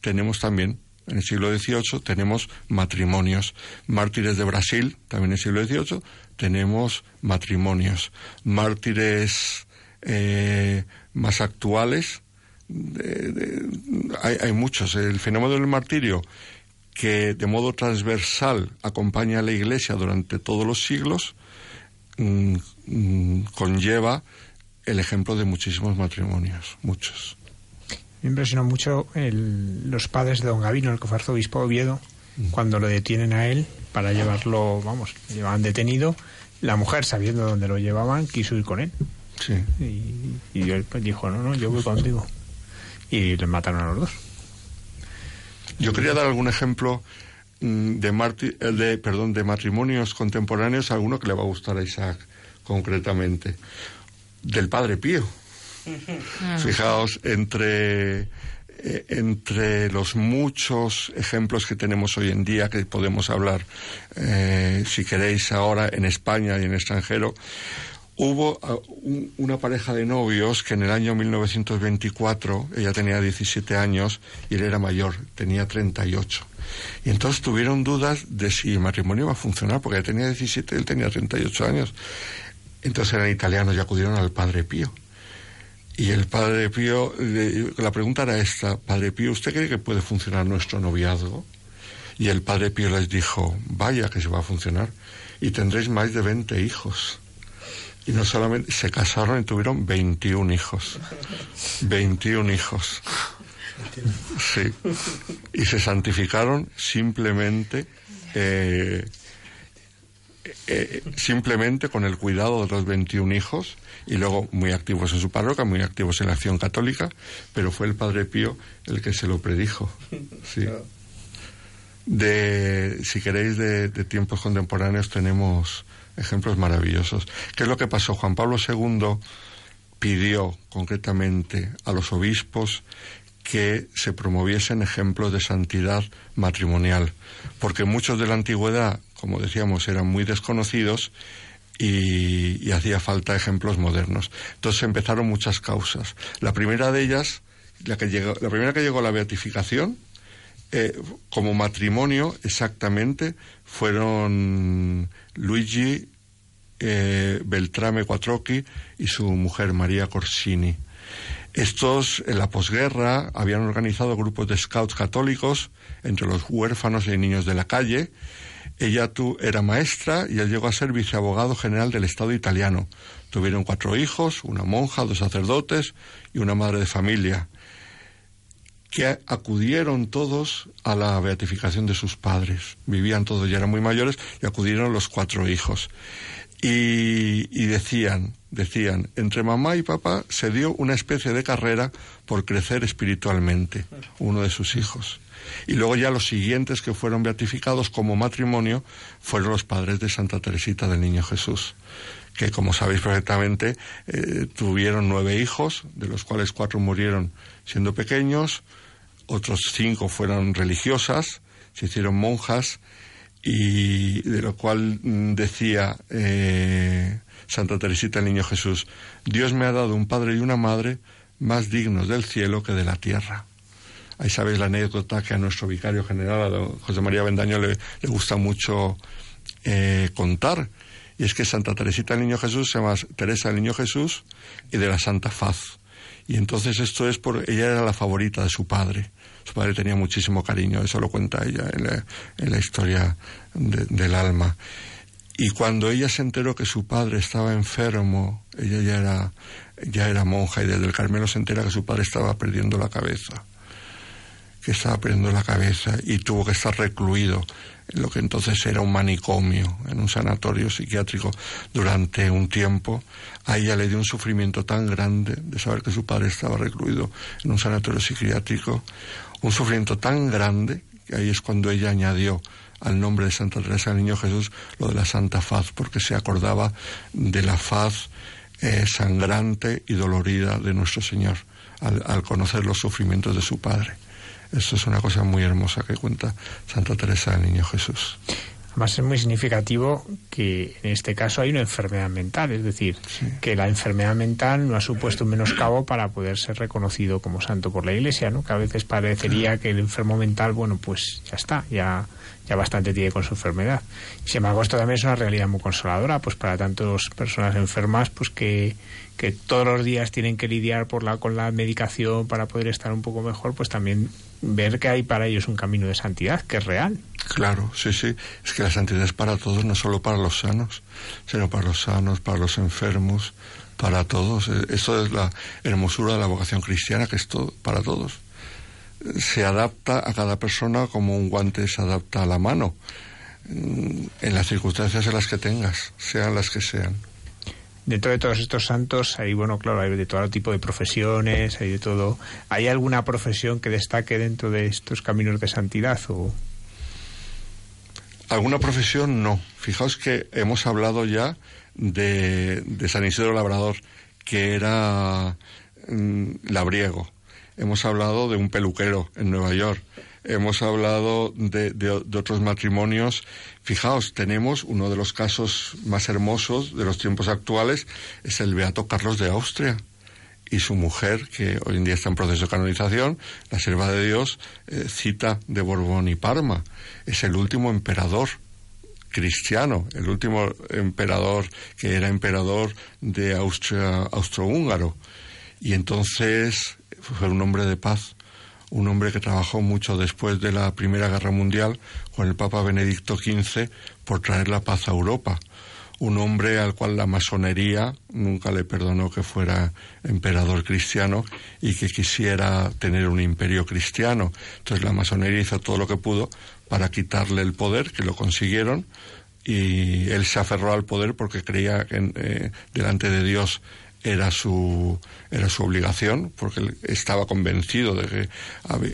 tenemos también, en el siglo XVIII, tenemos matrimonios. Mártires de Brasil, también en el siglo XVIII, tenemos matrimonios. Mártires eh, más actuales, de- hay muchos. El fenómeno del martirio, que de modo transversal acompaña a la Iglesia durante todos los siglos, mm, mm, conlleva el ejemplo de muchísimos matrimonios, muchos. Me impresionó mucho el- los padres de don Gavino, el que fue arzobispo de Oviedo, cuando lo detienen a él para llevarlo, vamos, lo llevaban detenido. La mujer, sabiendo dónde lo llevaban, quiso ir con él. Sí. Y, y él dijo, no, no, yo voy contigo. Y les mataron a los dos. Yo quería dar algún ejemplo mm, de, marti- de, perdón, de matrimonios contemporáneos, alguno que le va a gustar a Isaac concretamente. Del Padre Pío. Fijaos, entre, eh, entre los muchos ejemplos que tenemos hoy en día, que podemos hablar, eh, si queréis, ahora en España y en extranjero, hubo ah, un- una pareja de novios que en el año 1924, ella tenía 17 años y él era mayor, tenía 38. Y entonces tuvieron dudas de si el matrimonio iba a funcionar, porque ella tenía 17 y él tenía 38 años. Entonces eran italianos y acudieron al Padre Pío. Y el Padre Pío, la pregunta era esta, Padre Pío, ¿usted cree que puede funcionar nuestro noviazgo? Y el Padre Pío les dijo, vaya que se va a funcionar, y tendréis más de 20 hijos. Y no solamente se casaron y tuvieron 21 hijos. 21 hijos. Sí. Y se santificaron simplemente eh, eh, simplemente con el cuidado de los 21 hijos y luego muy activos en su parroquia, muy activos en la acción católica, pero fue el Padre Pío el que se lo predijo. Sí. De, si queréis, de, de tiempos contemporáneos tenemos ejemplos maravillosos. ¿Qué es lo que pasó? Juan Pablo II pidió concretamente a los obispos que se promoviesen ejemplos de santidad matrimonial, porque muchos de la antigüedad, como decíamos, eran muy desconocidos y, hacía falta ejemplos modernos. Entonces empezaron muchas causas. La primera de ellas, la, que llegó, la primera que llegó a la beatificación, eh, como matrimonio exactamente, fueron Luigi eh, Beltrame Quattrocchi y su mujer María Corsini. Estos, en la posguerra, habían organizado grupos de scouts católicos entre los huérfanos y niños de la calle. Ella tu, era maestra y llegó a ser viceabogado general del Estado italiano. Tuvieron cuatro hijos, una monja, dos sacerdotes y una madre de familia, que acudieron todos a la beatificación de sus padres. Vivían todos, ya eran muy mayores, y acudieron los cuatro hijos. Y, y, decían, decían, entre mamá y papá se dio una especie de carrera por crecer espiritualmente, uno de sus hijos. Y luego ya los siguientes que fueron beatificados como matrimonio fueron los padres de Santa Teresita del Niño Jesús, que como sabéis perfectamente eh, tuvieron nueve hijos, de los cuales cuatro murieron siendo pequeños, otros cinco fueron religiosas, se hicieron monjas, y de lo cual decía eh, Santa Teresita el Niño Jesús, Dios me ha dado un padre y una madre más dignos del cielo que de la tierra. Ahí sabéis la anécdota que a nuestro vicario general, a José María Bendaño, le, le gusta mucho eh, contar. Y es que Santa Teresita el Niño Jesús se llama Teresa el Niño Jesús y de la Santa Faz. Y entonces esto es por ella era la favorita de su padre. Su padre tenía muchísimo cariño, eso lo cuenta ella en la, historia de, del alma. Y cuando ella se enteró que su padre estaba enfermo, ella ya era, ya era monja y desde el Carmelo se entera que su padre estaba perdiendo la cabeza, que estaba perdiendo la cabeza y tuvo que estar recluido en lo que entonces era un manicomio, en un sanatorio psiquiátrico durante un tiempo. A ella le dio un sufrimiento tan grande de saber que su padre estaba recluido en un sanatorio psiquiátrico, un sufrimiento tan grande que ahí es cuando ella añadió al nombre de Santa Teresa del Niño Jesús lo de la Santa Faz, porque se acordaba de la faz eh, sangrante y dolorida de nuestro Señor al, al, conocer los sufrimientos de su Padre. Esto es una cosa muy hermosa que cuenta Santa Teresa del Niño Jesús. Además es muy significativo que en este caso hay una enfermedad mental, es decir, sí. que la enfermedad mental no ha supuesto un menoscabo para poder ser reconocido como santo por la Iglesia, ¿no? Que a veces parecería que el enfermo mental, bueno, pues ya está, ya ya bastante tiene con su enfermedad. Y sin embargo, esto también es una realidad muy consoladora, pues para tantas personas enfermas, pues que, que todos los días tienen que lidiar por la, con la medicación para poder estar un poco mejor, pues también ver que hay para ellos un camino de santidad, que es real. Claro, sí, sí. Es que la santidad es para todos, no solo para los sanos, sino para los sanos, para los enfermos, para todos. Esto es la hermosura de la vocación cristiana, que es todo, para todos se adapta a cada persona como un guante se adapta a la mano, en las circunstancias en las que tengas, sean las que sean. Dentro de todos estos santos hay, bueno, claro, hay de todo tipo de profesiones, hay de todo. ¿Hay alguna profesión que destaque dentro de estos caminos de santidad o...? Alguna profesión no. Fijaos que hemos hablado ya de, San Isidro Labrador, que era mm, labriego hemos hablado de un peluquero en Nueva York, hemos hablado de, de, otros matrimonios. Fijaos, tenemos uno de los casos más hermosos de los tiempos actuales, es el Beato Carlos de Austria y su mujer, que hoy en día está en proceso de canonización, la sierva de Dios, eh, cita de Borbón y Parma. Es el último emperador cristiano, el último emperador que era emperador de Austria, austrohúngaro. Y entonces fue un hombre de paz, un hombre que trabajó mucho después de la Primera Guerra Mundial con el Papa Benedicto XV por traer la paz a Europa, un hombre al cual la masonería nunca le perdonó que fuera emperador cristiano y que quisiera tener un imperio cristiano. Entonces la masonería hizo todo lo que pudo para quitarle el poder, que lo consiguieron, y él se aferró al poder porque creía que eh, delante de Dios era su era su obligación porque estaba convencido de que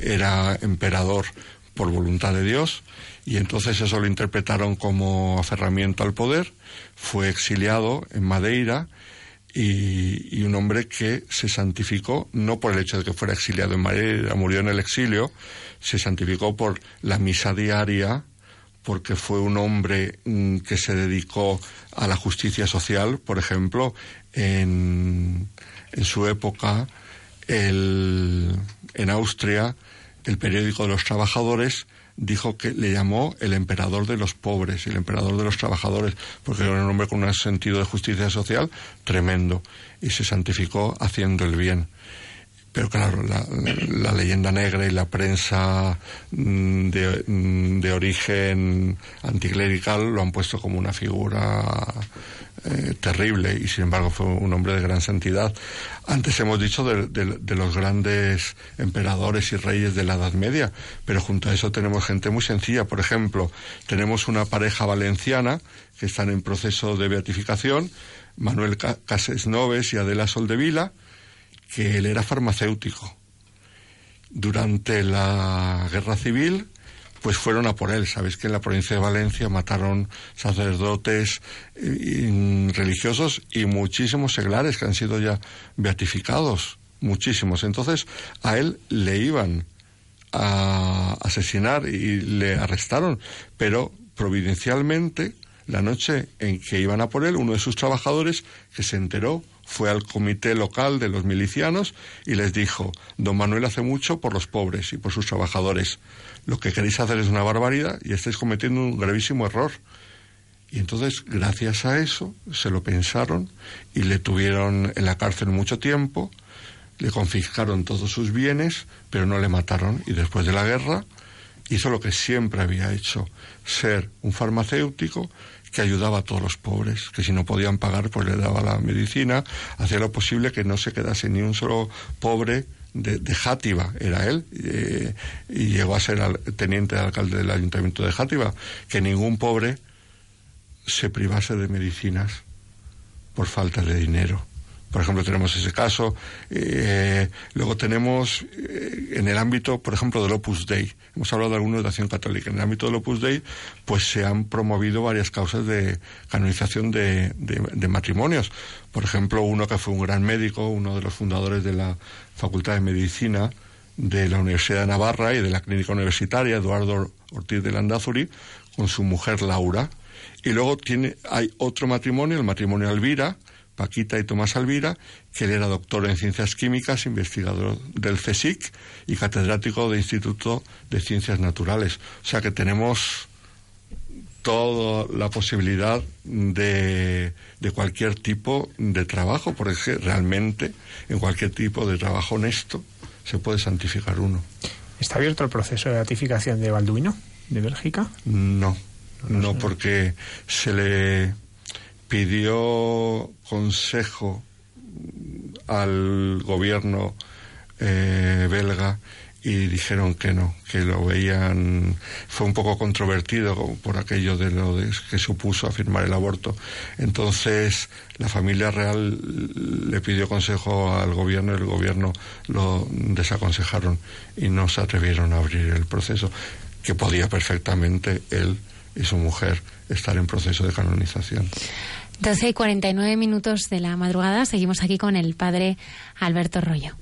era emperador por voluntad de Dios y entonces eso lo interpretaron como aferramiento al poder fue exiliado en Madeira y, y un hombre que se santificó no por el hecho de que fuera exiliado en Madeira murió en el exilio se santificó por la misa diaria porque fue un hombre mm, que se dedicó a la justicia social, por ejemplo, en, su época, el- en Austria, el periódico de los trabajadores dijo que le llamó el emperador de los pobres, el emperador de los trabajadores, porque era un hombre con un sentido de justicia social tremendo y se santificó haciendo el bien. Pero claro, la, la leyenda negra y la prensa mm, de, mm, de origen anticlerical lo han puesto como una figura eh, terrible y sin embargo fue un hombre de gran santidad. Antes hemos dicho de, de- los grandes emperadores y reyes de la Edad Media, pero junto a eso tenemos gente muy sencilla. Por ejemplo, tenemos una pareja valenciana que están en proceso de beatificación, Manuel Ca- Casesnoves y Adela Soldevila, que él era farmacéutico. Durante la guerra civil, pues fueron a por él. Sabéis que en la provincia de Valencia mataron sacerdotes eh, religiosos y muchísimos seglares que han sido ya beatificados, muchísimos. Entonces, a él le iban a asesinar y le arrestaron, pero providencialmente, la noche en que iban a por él, uno de sus trabajadores que se enteró fue al comité local de los milicianos y les dijo, don Manuel hace mucho por los pobres y por sus trabajadores. Lo que queréis hacer es una barbaridad y estáis cometiendo un gravísimo error. Y entonces, gracias a eso, se lo pensaron y le tuvieron en la cárcel mucho tiempo, le confiscaron todos sus bienes, pero no le mataron. Y después de la guerra, hizo lo que siempre había hecho, ser un farmacéutico que ayudaba a todos los pobres, que si no podían pagar, pues le daba la medicina, hacía lo posible que no se quedase ni un solo pobre de, Játiva, era él, eh, y llegó a ser al- teniente de alcalde del ayuntamiento de Játiva, que ningún pobre se privase de medicinas por falta de dinero. Por ejemplo, tenemos ese caso. eh, luego tenemos eh, en el ámbito, por ejemplo, del Opus Dei. Hemos hablado de algunos de Acción Católica. En el ámbito del Opus Dei, pues se han promovido varias causas de canonización de, de- matrimonios. Por ejemplo, uno que fue un gran médico, uno de los fundadores de la Facultad de Medicina de la Universidad de Navarra y de la Clínica Universitaria, Eduardo Ortiz de Landázuri, con su mujer Laura. Y luego tiene, hay otro matrimonio, el matrimonio Alvira, Paquita y Tomás Alvira, que él era doctor en ciencias químicas, investigador del CSIC y catedrático del Instituto de Ciencias Naturales. O sea que tenemos toda la posibilidad de, de cualquier tipo de trabajo, porque realmente en cualquier tipo de trabajo honesto se puede santificar uno. ¿Está abierto el proceso de beatificación de Balduino, de Bélgica? No, no, porque se le pidió consejo al gobierno eh, belga y dijeron que no, que lo veían, fue un poco controvertido por aquello de lo de- que supuso afirmar el aborto. Entonces la familia real le pidió consejo al gobierno y el gobierno lo desaconsejaron y no se atrevieron a abrir el proceso, que podía perfectamente él y su mujer estar en proceso de canonización. 12 y 49 minutos de la madrugada. Seguimos aquí con el padre Alberto Rollo.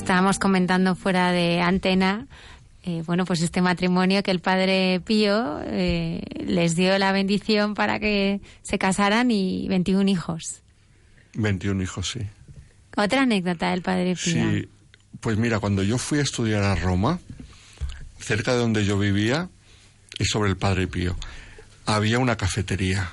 Estábamos comentando fuera de antena, eh, bueno, pues este matrimonio que el padre Pío eh, les dio la bendición para que se casaran y 21 hijos. 21 hijos, sí. Otra anécdota del padre Pío. Sí, pues mira, cuando yo fui a estudiar a Roma, cerca de donde yo vivía, y sobre el Padre Pío, había una cafetería.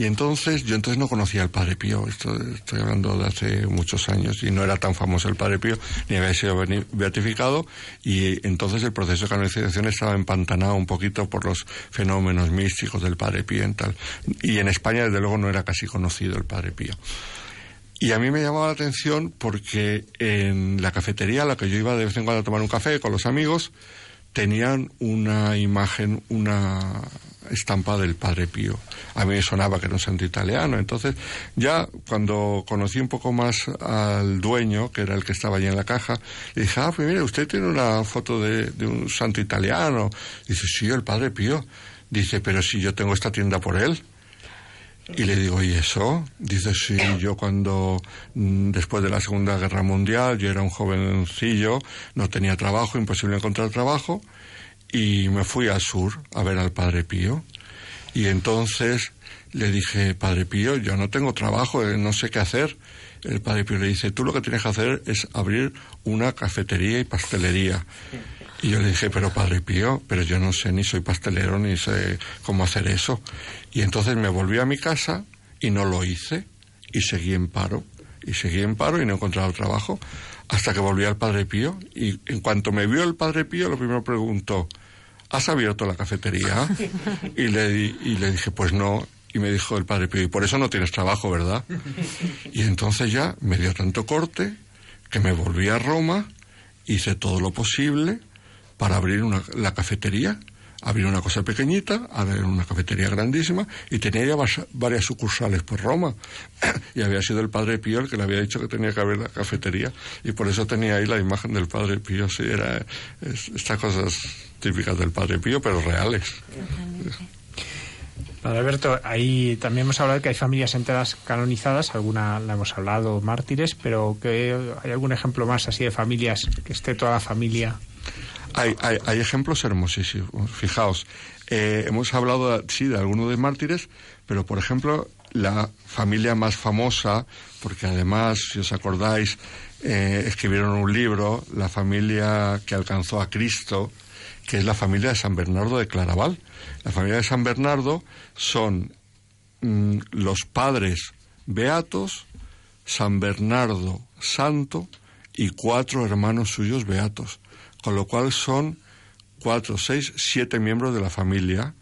Y entonces, yo entonces no conocía al Padre Pío, esto estoy hablando de hace muchos años, y no era tan famoso el Padre Pío, ni había sido beatificado, y entonces el proceso de canonización estaba empantanado un poquito por los fenómenos místicos del Padre Pío y tal. Y en España, desde luego, no era casi conocido el Padre Pío. Y a mí me llamaba la atención porque en la cafetería a la que yo iba de vez en cuando a tomar un café con los amigos, tenían una imagen, una estampa del Padre Pío. A mí me sonaba que era un santo italiano. Entonces, ya cuando conocí un poco más al dueño, que era el que estaba allí en la caja, le dije, ah, pues mire, usted tiene una foto de, de un santo italiano. Dice, sí, el Padre Pío. Dice, pero si yo tengo esta tienda por él. Y le digo, ¿y eso? Dice, sí, yo cuando, mm, después de la Segunda Guerra Mundial, yo era un jovencillo, no tenía trabajo, imposible encontrar trabajo, y me fui al sur a ver al Padre Pío. Y entonces le dije, Padre Pío, yo no tengo trabajo, eh, no sé qué hacer. El Padre Pío le dice, tú lo que tienes que hacer es abrir una cafetería y pastelería. Y yo le dije, pero Padre Pío, pero yo no sé, ni soy pastelero, ni sé cómo hacer eso. Y entonces me volví a mi casa y no lo hice. Y seguí en paro. Y seguí en paro y no encontraba trabajo. Hasta que volví al Padre Pío. Y en cuanto me vio el Padre Pío, lo primero preguntó, ¿has abierto la cafetería? Y le, y le dije, pues no. Y me dijo el Padre Pío, y por eso no tienes trabajo, ¿verdad? Y entonces ya me dio tanto corte que me volví a Roma, hice todo lo posible para abrir una, la cafetería, abrir una cosa pequeñita, abrir una cafetería grandísima, y tenía ya varias sucursales por Roma. y había sido el Padre Pío el que le había dicho que tenía que abrir la cafetería, y por eso tenía ahí la imagen del Padre Pío. Sí, era es- estas cosas típicas del Padre Pío, pero reales. Padre Alberto, ahí también hemos hablado de que hay familias enteras canonizadas, alguna la hemos hablado, mártires, pero que hay algún ejemplo más así de familias, que esté toda la familia. Hay, hay, hay ejemplos hermosísimos. Fijaos, eh, hemos hablado, sí, de algunos de mártires, pero por ejemplo, la familia más famosa, porque además, si os acordáis, eh, escribieron un libro, la familia que alcanzó a Cristo, que es la familia de San Bernardo de Claraval. La familia de San Bernardo son mm, los padres beatos, San Bernardo santo y cuatro hermanos suyos beatos, con lo cual son cuatro, seis, siete miembros de la familia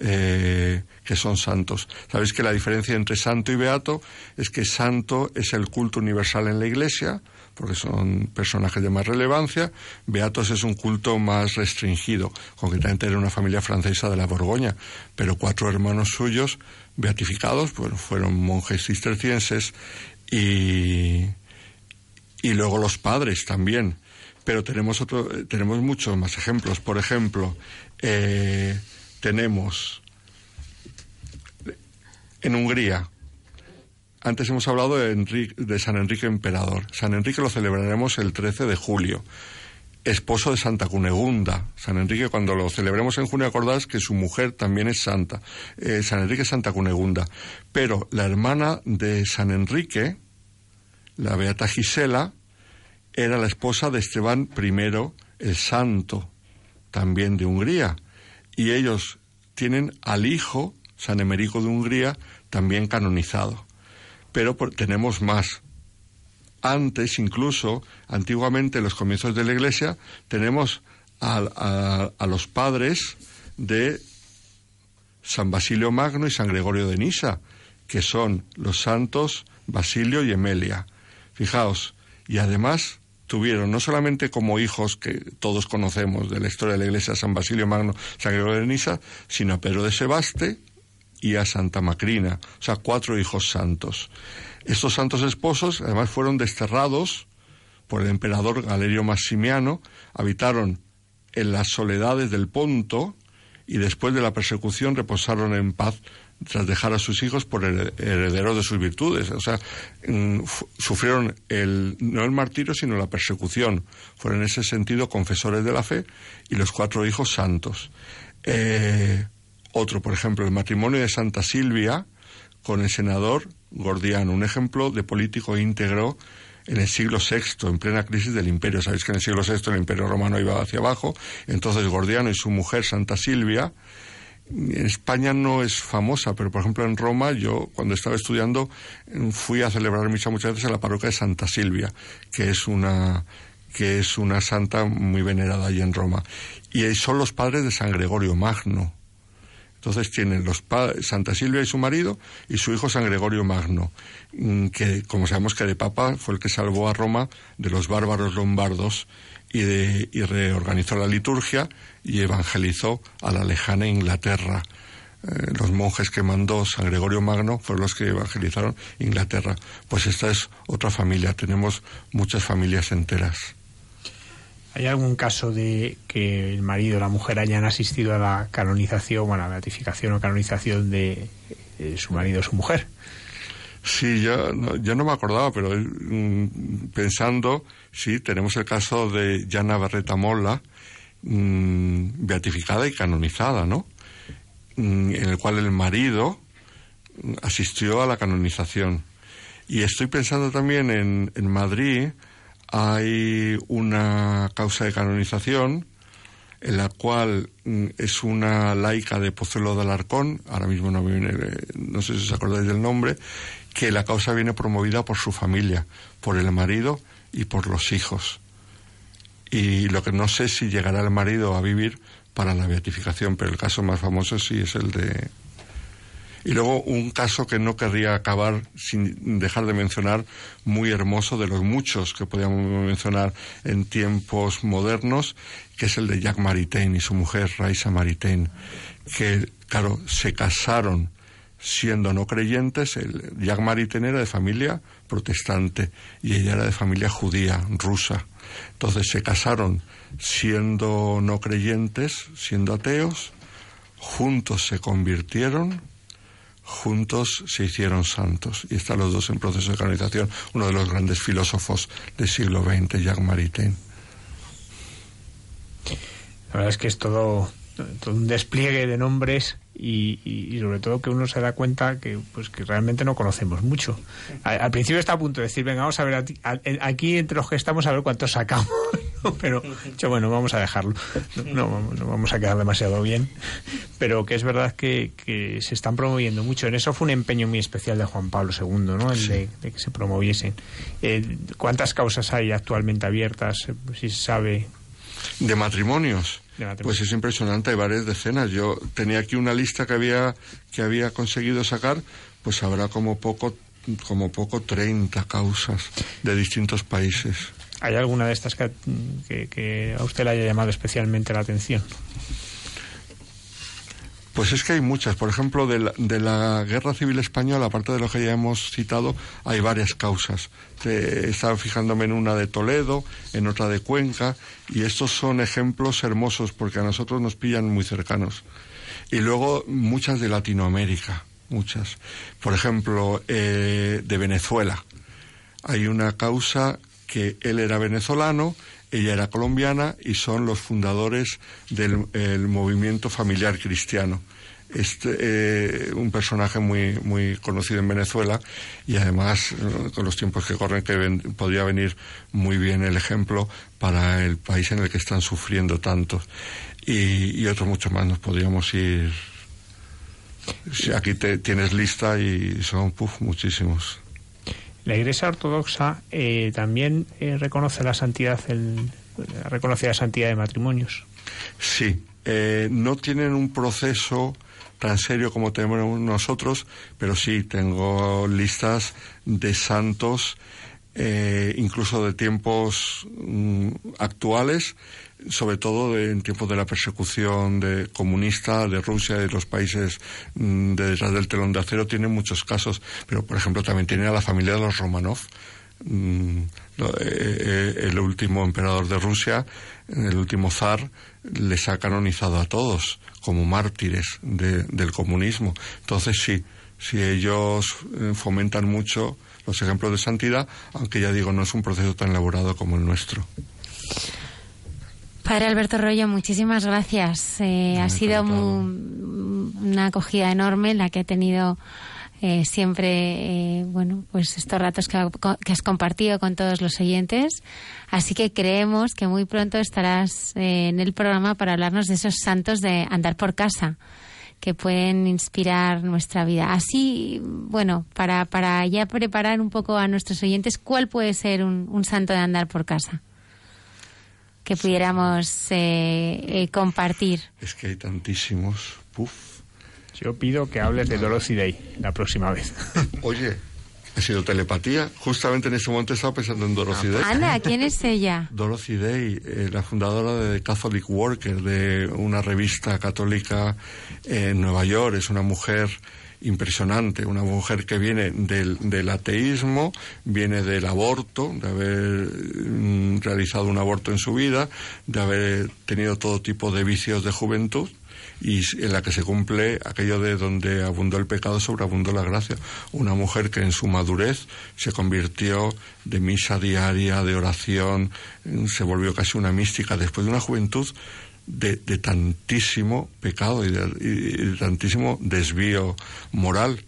eh, que son santos. Sabéis que la diferencia entre santo y beato es que santo es el culto universal en la iglesia, porque son personajes de más relevancia, beatos es un culto más restringido, concretamente era una familia francesa de la Borgoña, pero cuatro hermanos suyos beatificados bueno, fueron monjes cistercienses y, y luego los padres también. Pero tenemos otro, eh, tenemos muchos más ejemplos. Por ejemplo, eh, tenemos en Hungría. Antes hemos hablado de, Enri- de San Enrique Emperador. San Enrique lo celebraremos el 13 de julio. Esposo de Santa Cunegunda. San Enrique, cuando lo celebremos en junio, acordáis que su mujer también es santa. Eh, San Enrique es Santa Cunegunda. Pero la hermana de San Enrique, la Beata Gisela, era la esposa de Esteban I, el santo, también de Hungría. Y ellos tienen al hijo, San Emerico de Hungría, también canonizado. Pero tenemos más. Antes, incluso, antiguamente, en los comienzos de la Iglesia, tenemos a, a- a los padres de San Basilio Magno y San Gregorio de Nisa, que son los santos Basilio y Emelia. Fijaos, y además tuvieron no solamente como hijos que todos conocemos de la historia de la iglesia San Basilio Magno, San Gregorio de Nisa, sino a Pedro de Sebaste y a Santa Macrina, o sea, cuatro hijos santos. Estos santos esposos además fueron desterrados por el emperador Galerio Maximiano, habitaron en las soledades del Ponto y después de la persecución reposaron en paz tras dejar a sus hijos por hered- herederos de sus virtudes. O sea, mm, sufrieron el, no el martirio, sino la persecución. Fueron en ese sentido confesores de la fe y los cuatro hijos santos. Eh, otro, por ejemplo, el matrimonio de Santa Silvia con el senador Gordiano, un ejemplo de político íntegro en el siglo VI, en plena crisis del imperio. Sabéis que en el siglo VI el imperio romano iba hacia abajo, entonces Gordiano y su mujer Santa Silvia, España no es famosa, pero por ejemplo en Roma, yo cuando estaba estudiando fui a celebrar misa muchas veces en la parroquia de Santa Silvia, que es una que es una santa muy venerada allí en Roma. Y son los padres de San Gregorio Magno. Entonces tienen los pa- Santa Silvia y su marido y su hijo San Gregorio Magno, mm, que como sabemos que de papa fue el que salvó a Roma de los bárbaros lombardos y, de- y reorganizó la liturgia y evangelizó a la lejana Inglaterra. Eh, los monjes que mandó San Gregorio Magno fueron los que evangelizaron Inglaterra. Pues esta es otra familia, tenemos muchas familias enteras. ¿Hay algún caso de que el marido o la mujer hayan asistido a la canonización, bueno, a la beatificación o canonización de eh, su marido o su mujer? Sí, yo yo no me acordaba, pero mm, pensando, sí, tenemos el caso de Jana Berreta Molla, mm, beatificada y canonizada, ¿no? Mm, en el cual el marido asistió a la canonización. Y estoy pensando también en, en Madrid, hay una causa de canonización en la cual es una laica de Pozuelo de Alarcón, ahora mismo no, viene, no sé si os acordáis del nombre, que la causa viene promovida por su familia, por el marido y por los hijos. Y lo que no sé si llegará el marido a vivir para la beatificación, pero el caso más famoso sí es el de... Y luego un caso que no querría acabar sin dejar de mencionar, muy hermoso, de los muchos que podíamos mencionar en tiempos modernos, que es el de Jacques Maritain y su mujer Raisa Maritain, que, claro, se casaron siendo no creyentes. El, Jacques Maritain era de familia protestante y ella era de familia judía, rusa. Entonces se casaron siendo no creyentes, siendo ateos, juntos se convirtieron juntos se hicieron santos. Y están los dos en proceso de canonización. Uno de los grandes filósofos del siglo XX, Jacques Maritain. La verdad es que es todo, todo un despliegue de nombres y, y- y sobre todo que uno se da cuenta que pues que realmente no conocemos mucho. Al principio está a punto de decir, venga, vamos a ver a ti- a- en- aquí entre los que estamos a ver cuántos sacamos. ¿no? Pero yo, bueno, vamos a dejarlo. No, no vamos- no vamos a quedar demasiado bien. Pero que es verdad que, que se están promoviendo mucho. En eso fue un empeño muy especial de Juan Pablo II, ¿no? El de, de que se promoviesen. Eh, ¿Cuántas causas hay actualmente abiertas? Eh, Si se sabe. De matrimonios. De matrimonios. Pues es impresionante, hay varias decenas. Yo tenía aquí una lista que había, que había conseguido sacar, pues habrá como poco, como poco 30 causas de distintos países. ¿Hay alguna de estas que, que- que a usted le haya llamado especialmente la atención? Pues es que hay muchas. Por ejemplo, de la, de la Guerra Civil Española, aparte de lo que ya hemos citado, hay varias causas. Estaba fijándome en una de Toledo, en otra de Cuenca, y estos son ejemplos hermosos porque a nosotros nos pillan muy cercanos. Y luego muchas de Latinoamérica, muchas. Por ejemplo, eh, de Venezuela. Hay una causa que él era venezolano, ella era colombiana y son los fundadores del el movimiento familiar cristiano. Este, eh, un personaje muy, muy conocido en Venezuela y además con los tiempos que corren que ven- podría venir muy bien el ejemplo para el país en el que están sufriendo tanto. Y, y otros muchos más nos podríamos ir. Aquí te, tienes lista y son puf, muchísimos La Iglesia Ortodoxa eh, también eh, reconoce la santidad, el, reconoce la santidad de matrimonios. Sí, eh, no tienen un proceso tan serio como tenemos nosotros, pero sí tengo listas de santos, eh, incluso de tiempos mm, actuales, sobre todo de- en tiempos de la persecución de comunista de Rusia y de los países mm, de detrás del telón de acero, tienen muchos casos, pero por ejemplo también tienen a la familia de los Romanov mm, eh, eh, el último emperador de Rusia, el último zar, les ha canonizado a todos como mártires de- del comunismo. Entonces sí, si ellos eh, fomentan mucho los ejemplos de santidad, aunque ya digo, no es un proceso tan elaborado como el nuestro. Padre Alberto Rollo, muchísimas gracias. Eh, ha sido una acogida enorme la que ha tenido eh, siempre, eh, bueno, pues estos ratos que, ha- que has compartido con todos los oyentes. Así que creemos que muy pronto estarás en el programa para hablarnos de esos santos de andar por casa que pueden inspirar nuestra vida. Así, bueno, para, para ya preparar un poco a nuestros oyentes, ¿cuál puede ser un, un santo de andar por casa? Que pudiéramos eh, eh, compartir. Es que hay tantísimos. Puf. Yo pido que hables de Dorothy Day la próxima vez. Oye, ha sido telepatía. Justamente en ese momento estaba pensando en Dorothy Day. Anda, ¿quién es ella? Dorothy Day, eh, la fundadora de Catholic Worker, de una revista católica en Nueva York. Es una mujer impresionante, una mujer que viene del, del ateísmo, viene del aborto, de haber mm, realizado un aborto en su vida, de haber tenido todo tipo de vicios de juventud y en la que se cumple aquello de donde abundó el pecado, sobreabundó la gracia. Una mujer que en su madurez se convirtió de misa diaria, de oración, mm, se volvió casi una mística después de una juventud de, de tantísimo pecado y de, y de tantísimo desvío moral.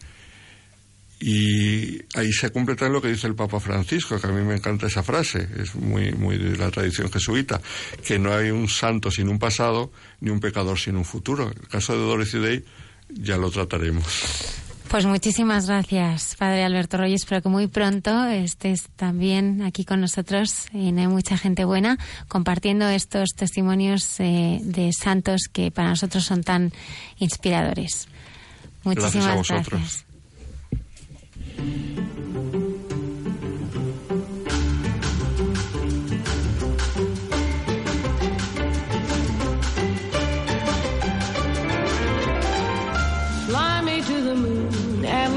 Y ahí se cumple también lo que dice el Papa Francisco, que a mí me encanta esa frase, es muy, muy de la tradición jesuita, que no hay un santo sin un pasado, ni un pecador sin un futuro. El caso de Dorothy Day ya lo trataremos. Pues muchísimas gracias, Padre Alberto Rollo. Espero que muy pronto estés también aquí con nosotros en Hay Mucha Gente Buena, compartiendo estos testimonios eh, de santos que para nosotros son tan inspiradores. Gracias a Muchísimas vosotros. gracias. Fly me to the moon and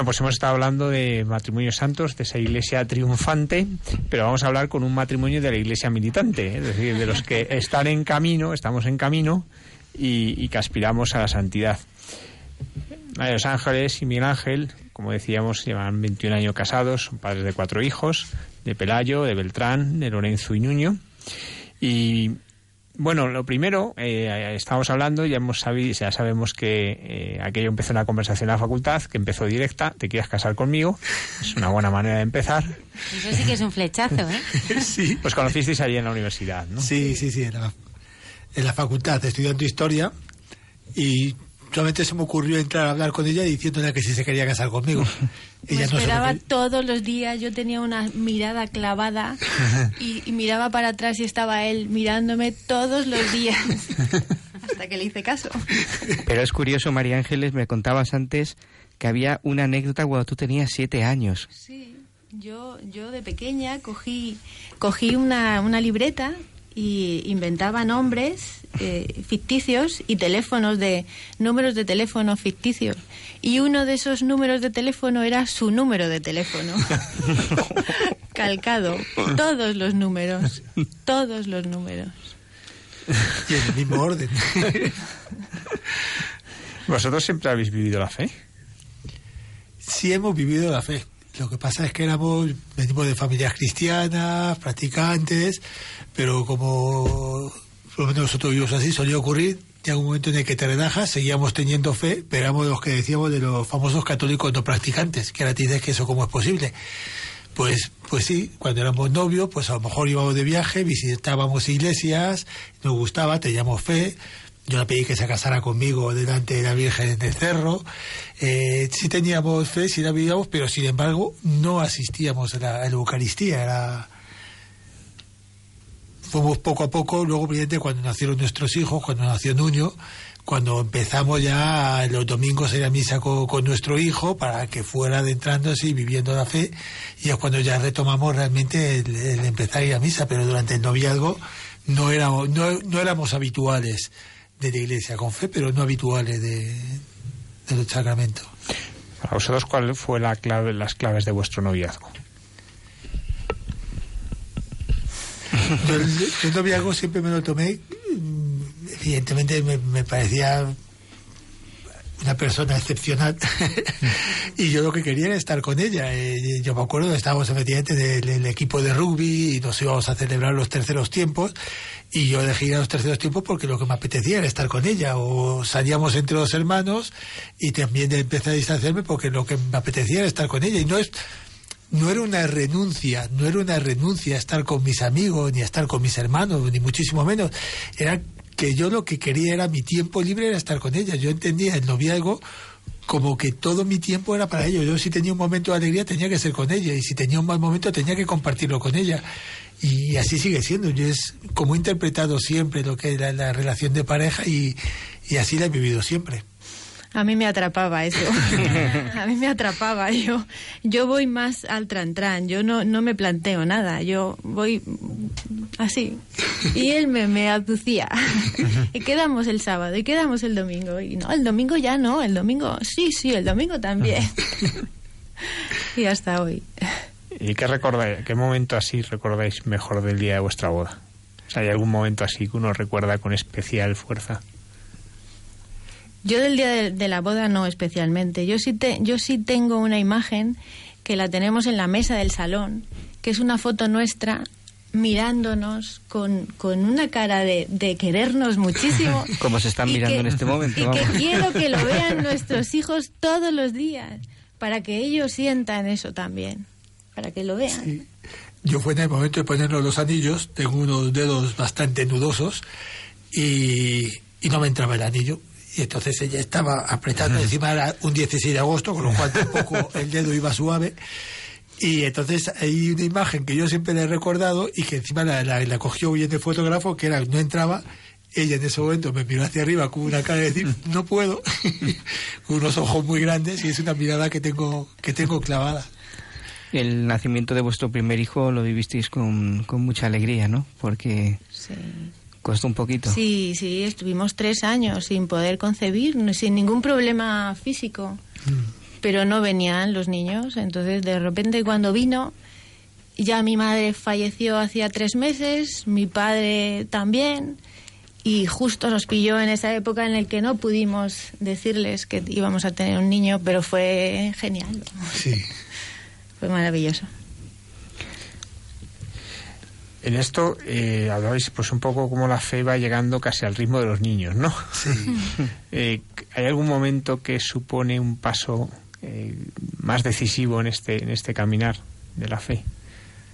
Bueno, pues hemos estado hablando de matrimonios santos, de esa iglesia triunfante, pero vamos a hablar con un matrimonio de la iglesia militante, ¿eh? es decir, de los que están en camino, estamos en camino y, y que aspiramos a la santidad. De los Ángeles y Miguel Ángel, como decíamos, llevan 21 años casados, son padres de cuatro hijos, de Pelayo, de Beltrán, de Lorenzo y Nuño. Y bueno, lo primero, eh, estábamos hablando, ya hemos sabido, ya sabemos que eh, aquello empezó una conversación en la facultad, que empezó directa, te quieres casar conmigo, es una buena manera de empezar. Eso sí que es un flechazo, ¿eh? sí. Pues conocisteis allí en la universidad, ¿no? Sí, sí, sí, en la, en la facultad, estudiando historia, y solamente se me ocurrió entrar a hablar con ella diciéndole que si se quería casar conmigo. Me ella no se esperaba todos los días, yo tenía una mirada clavada y, y miraba para atrás y estaba él mirándome todos los días hasta que le hice caso. Pero es curioso, María Ángeles, me contabas antes que había una anécdota cuando tú tenías siete años. Sí, yo, yo de pequeña cogí, cogí una, una libreta y inventaba nombres eh, ficticios y teléfonos de números de teléfono ficticios. Y uno de esos números de teléfono era su número de teléfono. Calcado. Todos los números. Todos los números. Y en el mismo orden. ¿Vosotros siempre habéis vivido la fe? sí hemos vivido la fe. Lo que pasa es que éramos, venimos de familias cristianas, practicantes, pero como por lo menos nosotros vivimos así, solía ocurrir, llega un momento en el que te relajas, seguíamos teniendo fe, pero éramos los que decíamos de los famosos católicos no practicantes, que ahora dices que eso cómo es posible. Pues, pues sí, cuando éramos novios, pues a lo mejor íbamos de viaje, visitábamos iglesias, nos gustaba, teníamos fe. Yo le pedí que se casara conmigo delante de la Virgen del Cerro. Eh, sí teníamos fe, sí la vivíamos, pero sin embargo no asistíamos a la, Eucaristía. Era... Fuimos poco a poco, luego, evidente, cuando nacieron nuestros hijos, cuando nació Nuño, cuando empezamos ya los domingos a ir a misa con, nuestro hijo para que fuera adentrándose y viviendo la fe, y es cuando ya retomamos realmente el, el empezar a ir a misa, pero durante el noviazgo no éramos, no, no éramos habituales de la iglesia con fe, pero no habituales de, de los sacramentos. Para vosotros, ¿cuál fue la clave, las claves de vuestro noviazgo? Yo el, el noviazgo siempre me lo tomé, mm, evidentemente me, me parecía una persona excepcional y yo lo que quería era estar con ella. Eh, yo me acuerdo, estábamos efectivamente del, del equipo de rugby y nos íbamos a celebrar los terceros tiempos y yo elegí a los terceros tiempos porque lo que me apetecía era estar con ella o salíamos entre los hermanos y también empecé a distanciarme porque lo que me apetecía era estar con ella y no es no era una renuncia, no era una renuncia a estar con mis amigos, ni a estar con mis hermanos, ni muchísimo menos. Era que yo lo que quería era mi tiempo libre, era estar con ella. Yo entendía el noviazgo como que todo mi tiempo era para ello. Yo si tenía un momento de alegría tenía que ser con ella y si tenía un mal momento tenía que compartirlo con ella. Y así sigue siendo. Yo es como he interpretado siempre lo que era la relación de pareja y, y así la he vivido siempre. A mí me atrapaba eso. A mí me atrapaba. Yo, yo voy más al tran-tran. Yo no, no me planteo nada. Yo voy así. Y él me, me aducía. Y quedamos el sábado y quedamos el domingo. Y no, el domingo ya no. El domingo, sí, sí, el domingo también. Y hasta hoy. ¿Y qué recordáis, qué momento así recordáis mejor del día de vuestra boda? O sea, ¿Hay algún momento así que uno recuerda con especial fuerza? Yo del día de, de la boda no especialmente. Yo sí, te, yo sí tengo una imagen que la tenemos en la mesa del salón, que es una foto nuestra mirándonos con, con una cara de, de querernos muchísimo. Como se están mirando que- en este momento. Y que quiero que lo vean nuestros hijos todos los días, para que ellos sientan eso también, para que lo vean. Sí. Yo fue en el momento de ponernos los anillos, tengo unos dedos bastante nudosos y, y no me entraba el anillo. Y entonces ella estaba apretando, encima era un 16 de agosto, con lo cual tampoco el dedo iba suave. Y entonces hay una imagen que yo siempre le he recordado y que encima la, la, la cogió bien el fotógrafo, que era no entraba. Ella en ese momento me miró hacia arriba con una cara de decir, no puedo, con unos ojos muy grandes y es una mirada que tengo, que tengo clavada. El nacimiento de vuestro primer hijo lo vivisteis con, con mucha alegría, ¿no? Porque Sí. costó un poquito. Sí, sí, estuvimos tres años sin poder concebir, sin ningún problema físico. Pero no venían los niños, entonces de repente cuando vino, ya mi madre falleció hacía tres meses, mi padre también, y justo nos pilló en esa época en la que no pudimos decirles que íbamos a tener un niño, pero fue genial. Sí. Fue maravilloso. En esto eh, hablabais pues un poco como la fe va llegando casi al ritmo de los niños, ¿no? Sí. Eh, ¿Hay algún momento que supone un paso eh, más decisivo en este, en este caminar de la fe?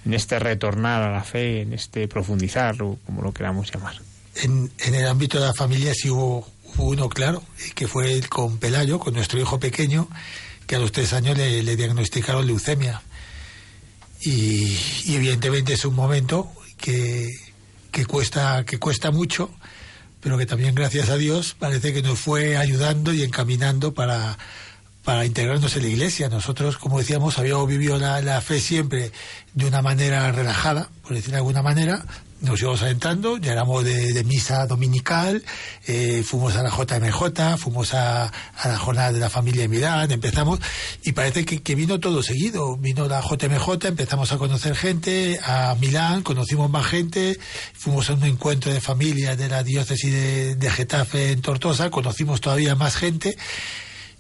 En este retornar a la fe, en este profundizar, o como lo queramos llamar. En, en el ámbito de la familia sí hubo, hubo uno claro, que fue el con Pelayo, con nuestro hijo pequeño, que a los tres años le, diagnosticaron leucemia. Y, y evidentemente es un momento que, que cuesta que cuesta mucho, pero que también gracias a Dios parece que nos fue ayudando y encaminando para para integrarnos en la iglesia. Nosotros, como decíamos, habíamos vivido la, la fe siempre de una manera relajada, por decir de alguna manera. Nos íbamos adentrando, ya éramos de, de misa dominical, eh, fuimos a la JMJ, fuimos a, a la jornada de la familia en Milán, empezamos, y parece que, que vino todo seguido. Vino la JMJ, empezamos a conocer gente, a Milán, conocimos más gente, fuimos a un encuentro de familia de la diócesis de, de Getafe en Tortosa, conocimos todavía más gente,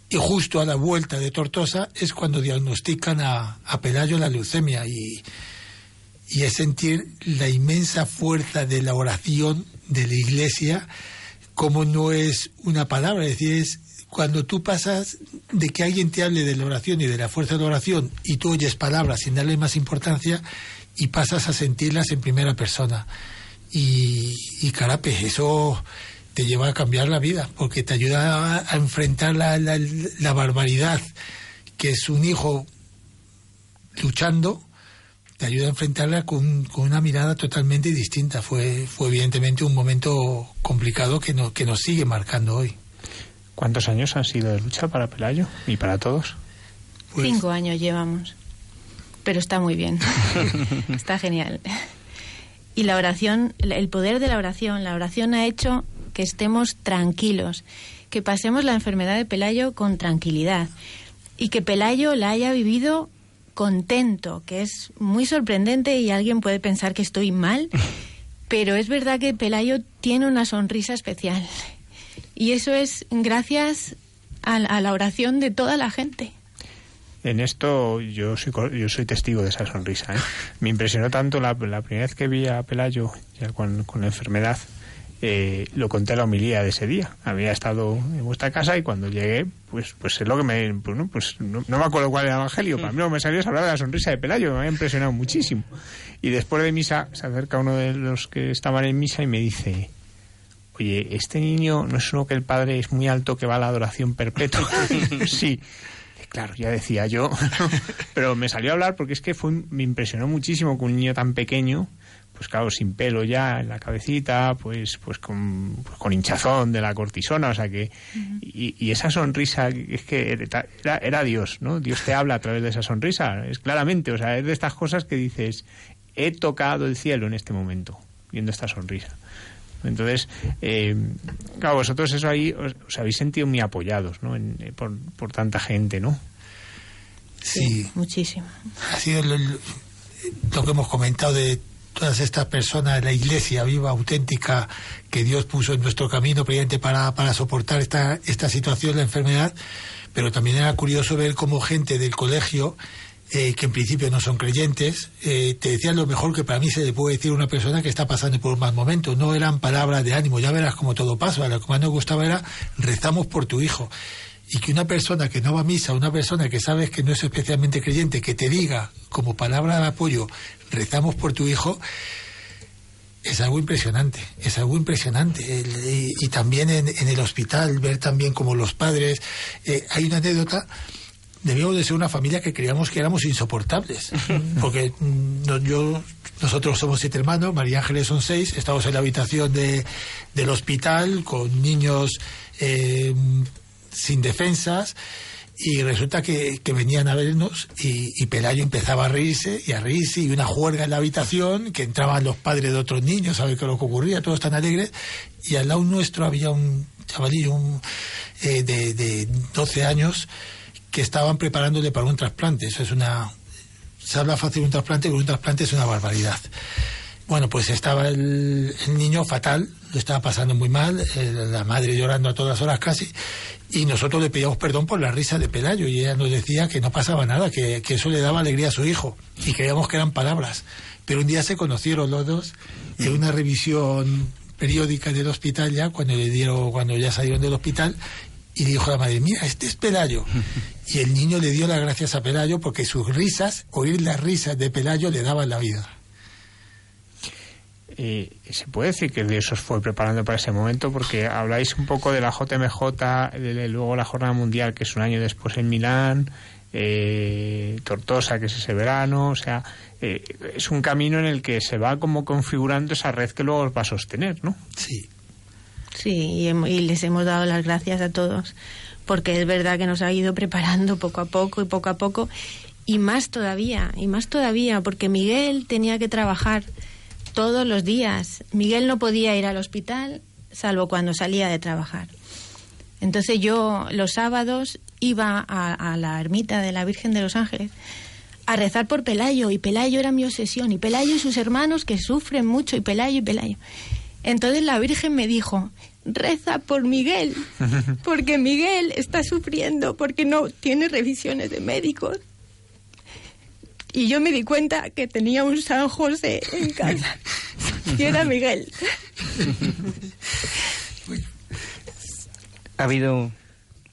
y justo a la vuelta de Tortosa es cuando diagnostican a, a Pelayo la leucemia y, y es sentir la inmensa fuerza de la oración de la iglesia como no es una palabra, es decir, es cuando tú pasas de que alguien te hable de la oración y de la fuerza de la oración y tú oyes palabras sin darle más importancia y pasas a sentirlas en primera persona. Y, y carape, eso te lleva a cambiar la vida, porque te ayuda a, enfrentar la, la barbaridad que es un hijo luchando, te ayuda a enfrentarla con, con una mirada totalmente distinta. Fue, fue evidentemente un momento complicado que, no, que nos sigue marcando hoy. ¿Cuántos años han sido de lucha para Pelayo y para todos? Pues- Cinco años llevamos, pero está muy bien, está genial. Y la oración, el poder de la oración, la oración ha hecho que estemos tranquilos, que pasemos la enfermedad de Pelayo con tranquilidad y que Pelayo la haya vivido contento, que es muy sorprendente y alguien puede pensar que estoy mal, pero es verdad que Pelayo tiene una sonrisa especial y eso es gracias a, a la oración de toda la gente. En esto yo soy, yo soy testigo de esa sonrisa. ¿eh? Me impresionó tanto la, la primera vez que vi a Pelayo ya con, con la enfermedad. Eh, lo conté en la homilía de ese día. Había estado en vuestra casa y cuando llegué, pues pues es lo que me... Pues no, pues no, no me acuerdo cuál era el evangelio. Para mí lo que me salió es hablar de la sonrisa de Pelayo. Me había impresionado muchísimo. Y después de misa se acerca uno de los que estaban en misa y me dice... Oye, este niño no es uno que el padre es muy alto que va a la adoración perpetua. sí. Claro, ya decía yo, pero me salió a hablar porque es que fue, me impresionó muchísimo que un niño tan pequeño, pues claro, sin pelo ya en la cabecita, pues pues con, pues con hinchazón de la cortisona, o sea que y, y esa sonrisa es que era, era Dios, ¿no? Dios te habla a través de esa sonrisa, es claramente, o sea, es de estas cosas que dices, he tocado el cielo en este momento viendo esta sonrisa. Entonces, eh, claro, vosotros eso ahí os, os habéis sentido muy apoyados, ¿no? En- eh, por, por tanta gente, ¿no? Sí, Muchísimo. ha sido lo- lo que hemos comentado de todas estas personas, la iglesia viva, auténtica, que Dios puso en nuestro camino precisamente para, para soportar esta, esta situación, la enfermedad, pero también era curioso ver cómo gente del colegio, eh, que en principio no son creyentes, eh, te decían lo mejor que para mí se le puede decir a una persona que está pasando por un mal momento. No eran palabras de ánimo, ya verás cómo todo pasa. Lo que más nos gustaba era rezamos por tu hijo. Y que una persona que no va a misa, una persona que sabes que no es especialmente creyente, que te diga como palabra de apoyo, rezamos por tu hijo, es algo impresionante, es algo impresionante. El- y, y también en, en el hospital, ver también como los padres. eh, hay una anécdota, debíamos de ser una familia que creíamos que éramos insoportables. Porque mm, no- yo, nosotros somos siete hermanos, María Ángeles son seis, estamos en la habitación de, del hospital con niños eh, sin defensas. Y resulta que, que venían a vernos y, Pelayo empezaba a reírse y a reírse y una juerga en la habitación, que entraban los padres de otros niños a ver qué lo que ocurría, todos tan alegres, y al lado nuestro había un chavalillo un, eh, de, de 12 años que estaban preparándole para un trasplante. Eso es una... Se habla fácil de un trasplante, pero un trasplante es una barbaridad. Bueno, pues estaba el, niño fatal, lo estaba pasando muy mal, eh, la madre llorando a todas horas casi, y nosotros le pedíamos perdón por la risa de Pelayo, y ella nos decía que no pasaba nada, que, que eso le daba alegría a su hijo, y creíamos que eran palabras. Pero un día se conocieron los dos en una revisión periódica del hospital ya, cuando le dieron, cuando ya salieron del hospital, y dijo la madre, mira, este es Pelayo. Y el niño le dio las gracias a Pelayo porque sus risas, oír las risas de Pelayo le daban la vida. Eh, ¿Se puede decir que Dios os fue preparando para ese momento? Porque habláis un poco de la JMJ, de, de luego la Jornada Mundial, que es un año después en Milán, eh, Tortosa, que es ese verano, o sea, eh, es un camino en el que se va como configurando esa red que luego os va a sostener, ¿no? Sí. Sí, y, hem- y les hemos dado las gracias a todos, porque es verdad que nos ha ido preparando poco a poco y poco a poco, y más todavía, y más todavía, porque Miguel tenía que trabajar todos los días. Miguel no podía ir al hospital, salvo cuando salía de trabajar. Entonces yo los sábados iba a, a la ermita de la Virgen de los Ángeles a rezar por Pelayo, y Pelayo era mi obsesión, y Pelayo y sus hermanos que sufren mucho, y Pelayo y Pelayo. Entonces la Virgen me dijo, reza por Miguel, porque Miguel está sufriendo, porque no tiene revisiones de médicos. Y yo me di cuenta que tenía un San José en casa, y era Miguel. Ha habido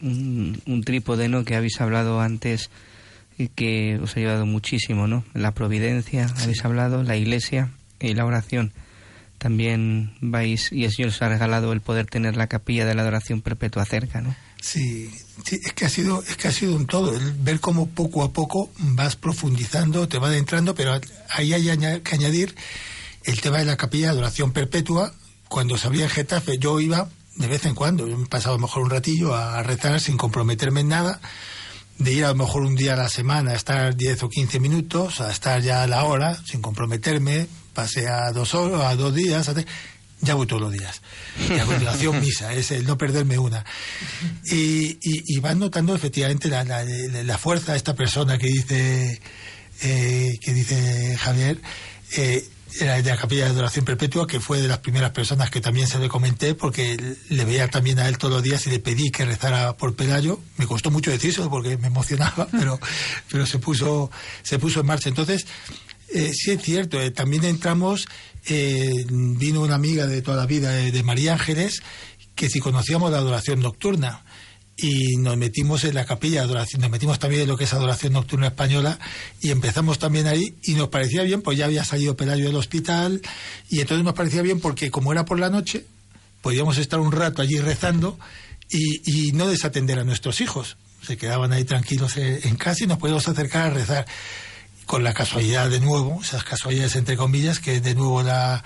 un, un trípode, ¿no? Que habéis hablado antes y que os ha ayudado muchísimo, ¿no? La providencia, habéis hablado, la iglesia y la oración. También vais, y el Señor os ha regalado el poder tener la capilla de la adoración perpetua cerca, ¿no? Sí, sí, es que ha sido, es que ha sido un todo, el ver cómo poco a poco vas profundizando, te va adentrando, pero ahí hay que añadir el tema de la capilla de adoración perpetua. Cuando se abría en Getafe, yo iba de vez en cuando, yo me pasaba a lo mejor un ratillo a, a rezar sin comprometerme en nada, de ir a lo mejor un día a la semana a estar 10 o 15 minutos, a estar ya a la hora, sin comprometerme, pasé a dos horas, a dos días, a tres, ya voy todos los días. Y a continuación misa, es el no perderme una. Y, y, y vas notando efectivamente la, la, la fuerza de esta persona que dice, eh, que dice Javier, eh, era de la capilla de adoración perpetua, que fue de las primeras personas que también se le comenté, porque le veía también a él todos los días y le pedí que rezara por Pelayo. Me costó mucho decírselo porque me emocionaba, pero, pero se puso, se puso en marcha. Entonces, eh, sí es cierto, eh, también entramos, eh, vino una amiga de toda la vida de, de María Ángeles, que si conocíamos la adoración nocturna y nos metimos en la capilla adoración, nos metimos también en lo que es adoración nocturna española y empezamos también ahí y nos parecía bien, pues ya había salido Pelayo del hospital y entonces nos parecía bien porque como era por la noche, podíamos estar un rato allí rezando y, y no desatender a nuestros hijos. Se quedaban ahí tranquilos en, en casa y nos podíamos acercar a rezar con la casualidad de nuevo, esas casualidades entre comillas, que de nuevo la,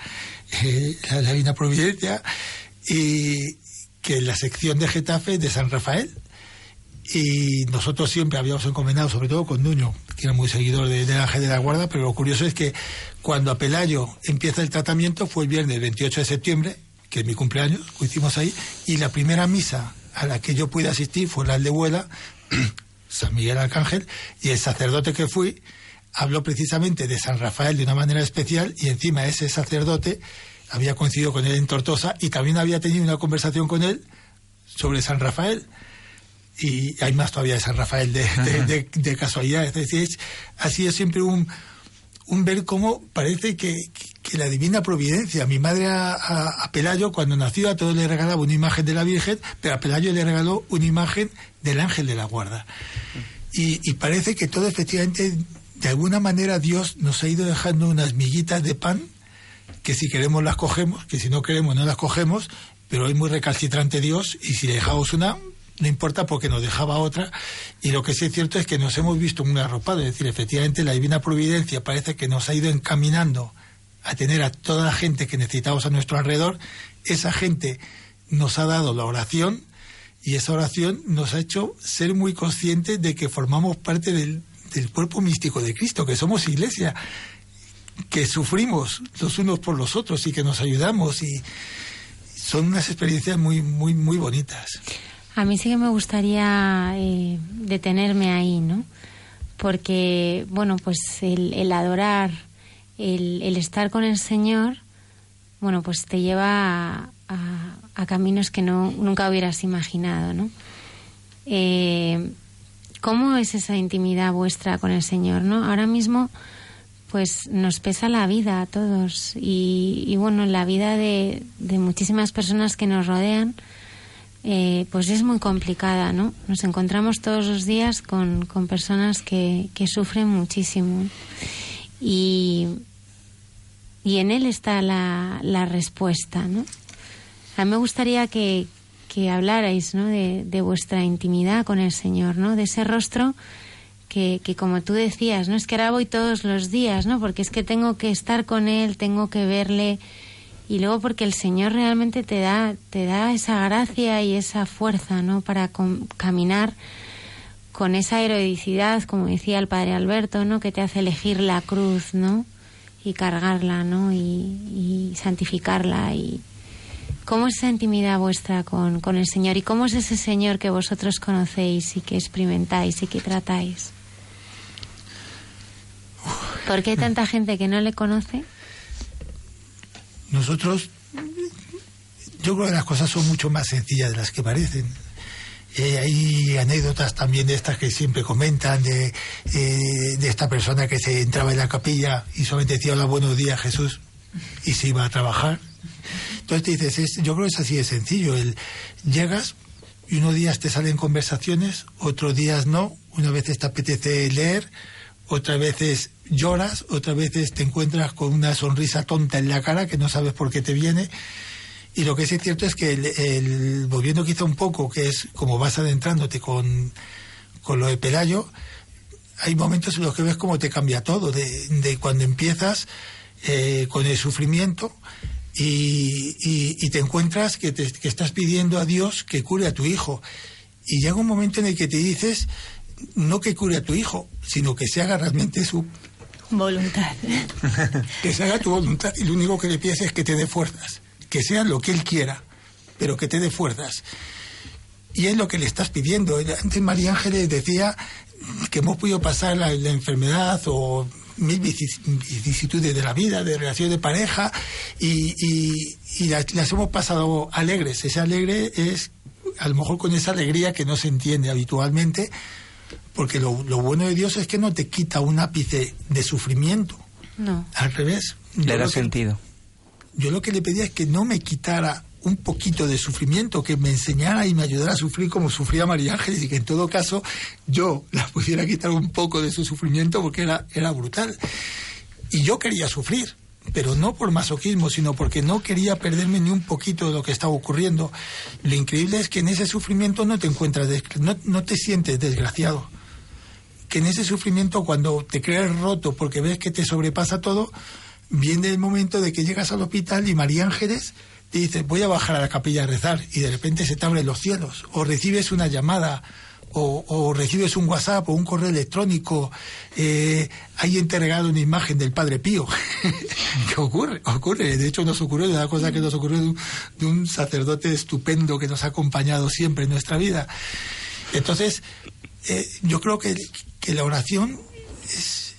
eh, la, Divina Providencia, y que la sección de Getafe de San Rafael. Y nosotros siempre habíamos encomendado, sobre todo con Nuño, que era muy seguidor de- del Ángel de la Guarda, pero lo curioso es que cuando a Pelayo empieza el tratamiento fue el viernes 28 de septiembre, que es mi cumpleaños, lo hicimos ahí, y la primera misa a la que yo pude asistir fue la aldehuela, San Miguel Arcángel, y el sacerdote que fui habló precisamente de San Rafael de una manera especial y encima ese sacerdote había coincidido con él en Tortosa y también había tenido una conversación con él sobre San Rafael. Y hay más todavía de San Rafael de, de, de- de casualidad. Es decir, es- ha sido siempre un, un ver cómo parece que, que la divina providencia. Mi madre a, a- a Pelayo, cuando nació, a todos le regalaba una imagen de la Virgen, pero a Pelayo le regaló una imagen del ángel de la guarda. Y, y parece que todo efectivamente, de alguna manera, Dios nos ha ido dejando unas miguitas de pan que si queremos las cogemos, que si no queremos no las cogemos, pero es muy recalcitrante Dios y si le dejamos una, no importa porque nos dejaba otra. Y lo que sí es cierto es que nos hemos visto un arropado, es decir, efectivamente la divina providencia parece que nos ha ido encaminando a tener a toda la gente que necesitamos a nuestro alrededor. Esa gente nos ha dado la oración y esa oración nos ha hecho ser muy conscientes de que formamos parte del, del cuerpo místico de Cristo, que somos iglesia, que sufrimos los unos por los otros y que nos ayudamos y son unas experiencias muy muy muy bonitas. A mí sí que me gustaría eh, detenerme ahí, ¿no? Porque, bueno, pues el, adorar, el, estar con el Señor, bueno, pues te lleva a, a- a caminos que no, nunca hubieras imaginado, ¿no? Eh, ¿Cómo es esa intimidad vuestra con el Señor, no? Ahora mismo, pues nos pesa la vida a todos y, y bueno, la vida de, muchísimas personas que nos rodean, eh, pues es muy complicada, ¿no? Nos encontramos todos los días con, con personas que, que sufren muchísimo y, y en él está la, la respuesta, ¿no? A mí me gustaría que, que hablarais, ¿no? De, de vuestra intimidad con el Señor, ¿no? De ese rostro que, que como tú decías, ¿no? Es que ahora voy todos los días, ¿no? Porque es que tengo que estar con Él, tengo que verle y luego porque el Señor realmente te da, te da esa gracia y esa fuerza, ¿no? Para caminar con esa heroicidad, como decía el Padre Alberto, ¿no? Que te hace elegir la cruz, ¿no? Y cargarla, ¿no? Y, y santificarla y, ¿Cómo es esa intimidad vuestra con, con el Señor? ¿Y cómo es ese Señor que vosotros conocéis y que experimentáis y que tratáis? ¿Por qué hay tanta gente que no le conoce? Nosotros, yo creo que las cosas son mucho más sencillas de las que parecen. Eh, hay anécdotas también de estas que siempre comentan, de, eh, de esta persona que se entraba en la capilla y solamente decía hola, buenos días Jesús y se iba a trabajar. Entonces te dices, es- yo creo que es así de sencillo. El, llegas y unos días te salen conversaciones, otros días no, una vez te apetece leer, otras veces lloras, otras veces te encuentras con una sonrisa tonta en la cara que no sabes por qué te viene. Y lo que sí es cierto es que el- volviendo quizá un poco, que es como vas adentrándote con, con lo de Pelayo, hay momentos en los que ves cómo te cambia todo, de, de cuando empiezas eh, con el sufrimiento y, y- y te encuentras que, te- que estás pidiendo a Dios que cure a tu hijo. Y llega un momento en el que te dices, no que cure a tu hijo, sino que se haga realmente su Voluntad. que se haga tu voluntad y lo único que le pides es que te dé fuerzas, que sea lo que él quiera, pero que te dé fuerzas. Y es lo que le estás pidiendo. Antes María Ángeles decía que hemos podido pasar la, la enfermedad o mil vicis- vicisitudes de la vida, de relación de pareja, y, y- y las, las hemos pasado alegres. Ese alegre es, a lo mejor con esa alegría que no se entiende habitualmente, porque lo, lo bueno de Dios es que no te quita un ápice de sufrimiento. No. Al revés. Le da que- sentido. yo lo que le pedía es que no me quitara un poquito de sufrimiento, que me enseñara y me ayudara a sufrir como sufría María Ángeles y que en todo caso yo la pudiera quitar un poco de su sufrimiento porque era, era brutal. Y yo quería sufrir, pero no por masoquismo, sino porque no quería perderme ni un poquito de lo que estaba ocurriendo. Lo increíble es que en ese sufrimiento no te encuentras, no, no te sientes desgraciado que en ese sufrimiento cuando te crees roto porque ves que te sobrepasa todo, viene el momento de que llegas al hospital y María Ángeles te dice voy a bajar a la capilla a rezar y de repente se te abren los cielos o recibes una llamada o, recibes un WhatsApp o un correo electrónico, eh, hay entregado una imagen del Padre Pío. ¿Qué ocurre? Ocurre. De hecho, nos ocurrió una cosa que nos ocurrió de un, sacerdote estupendo que nos ha acompañado siempre en nuestra vida. Entonces, eh, yo creo que, que la oración es,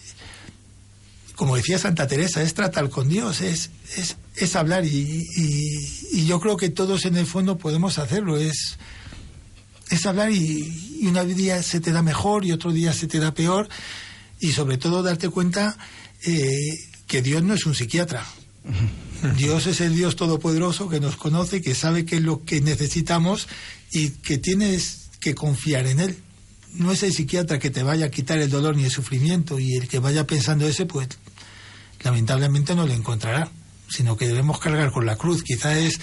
como decía Santa Teresa, es tratar con Dios, es, es hablar y, y- y yo creo que todos en el fondo podemos hacerlo, es, es hablar y, y un día se te da mejor y otro día se te da peor y sobre todo darte cuenta eh, que Dios no es un psiquiatra. Dios es el Dios todopoderoso que nos conoce, que sabe qué es lo que necesitamos y que tienes que confiar en Él. No es el psiquiatra que te vaya a quitar el dolor ni el sufrimiento y el que vaya pensando ese, pues lamentablemente no lo encontrará, sino que debemos cargar con la cruz. Quizá es,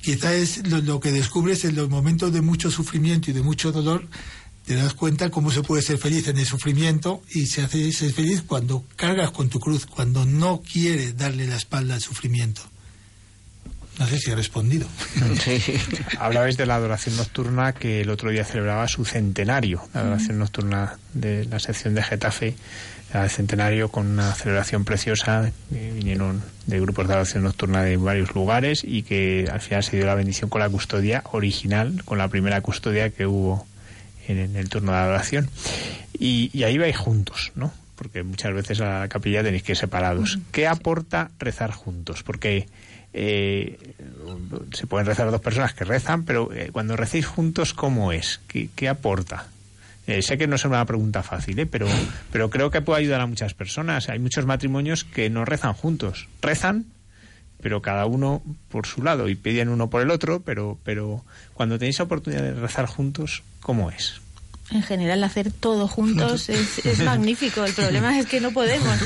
quizá es lo, lo que descubres en los momentos de mucho sufrimiento y de mucho dolor, te das cuenta cómo se puede ser feliz en el sufrimiento y se hace ser feliz cuando cargas con tu cruz, cuando no quieres darle la espalda al sufrimiento. No sé si he respondido. Hablabais de la adoración nocturna que el otro día celebraba su centenario, la adoración nocturna de la sección de Getafe, el centenario con una celebración preciosa, que vinieron de grupos de adoración nocturna de varios lugares y que al final se dio la bendición con la custodia original, con la primera custodia que hubo en, en el turno de adoración. Y, y ahí vais juntos, ¿no? porque muchas veces a la capilla tenéis que ir separados. ¿Qué aporta rezar juntos? Porque eh, se pueden rezar dos personas que rezan, pero eh, cuando recéis juntos, ¿cómo es? ¿Qué, qué aporta? Eh, sé que no es una pregunta fácil, ¿eh? pero, pero creo que puede ayudar a muchas personas. Hay muchos matrimonios que no rezan juntos. Rezan, pero cada uno por su lado y piden uno por el otro, pero, pero cuando tenéis la oportunidad de rezar juntos, ¿cómo es? En general, hacer todo juntos es, es magnífico. El problema es que no podemos.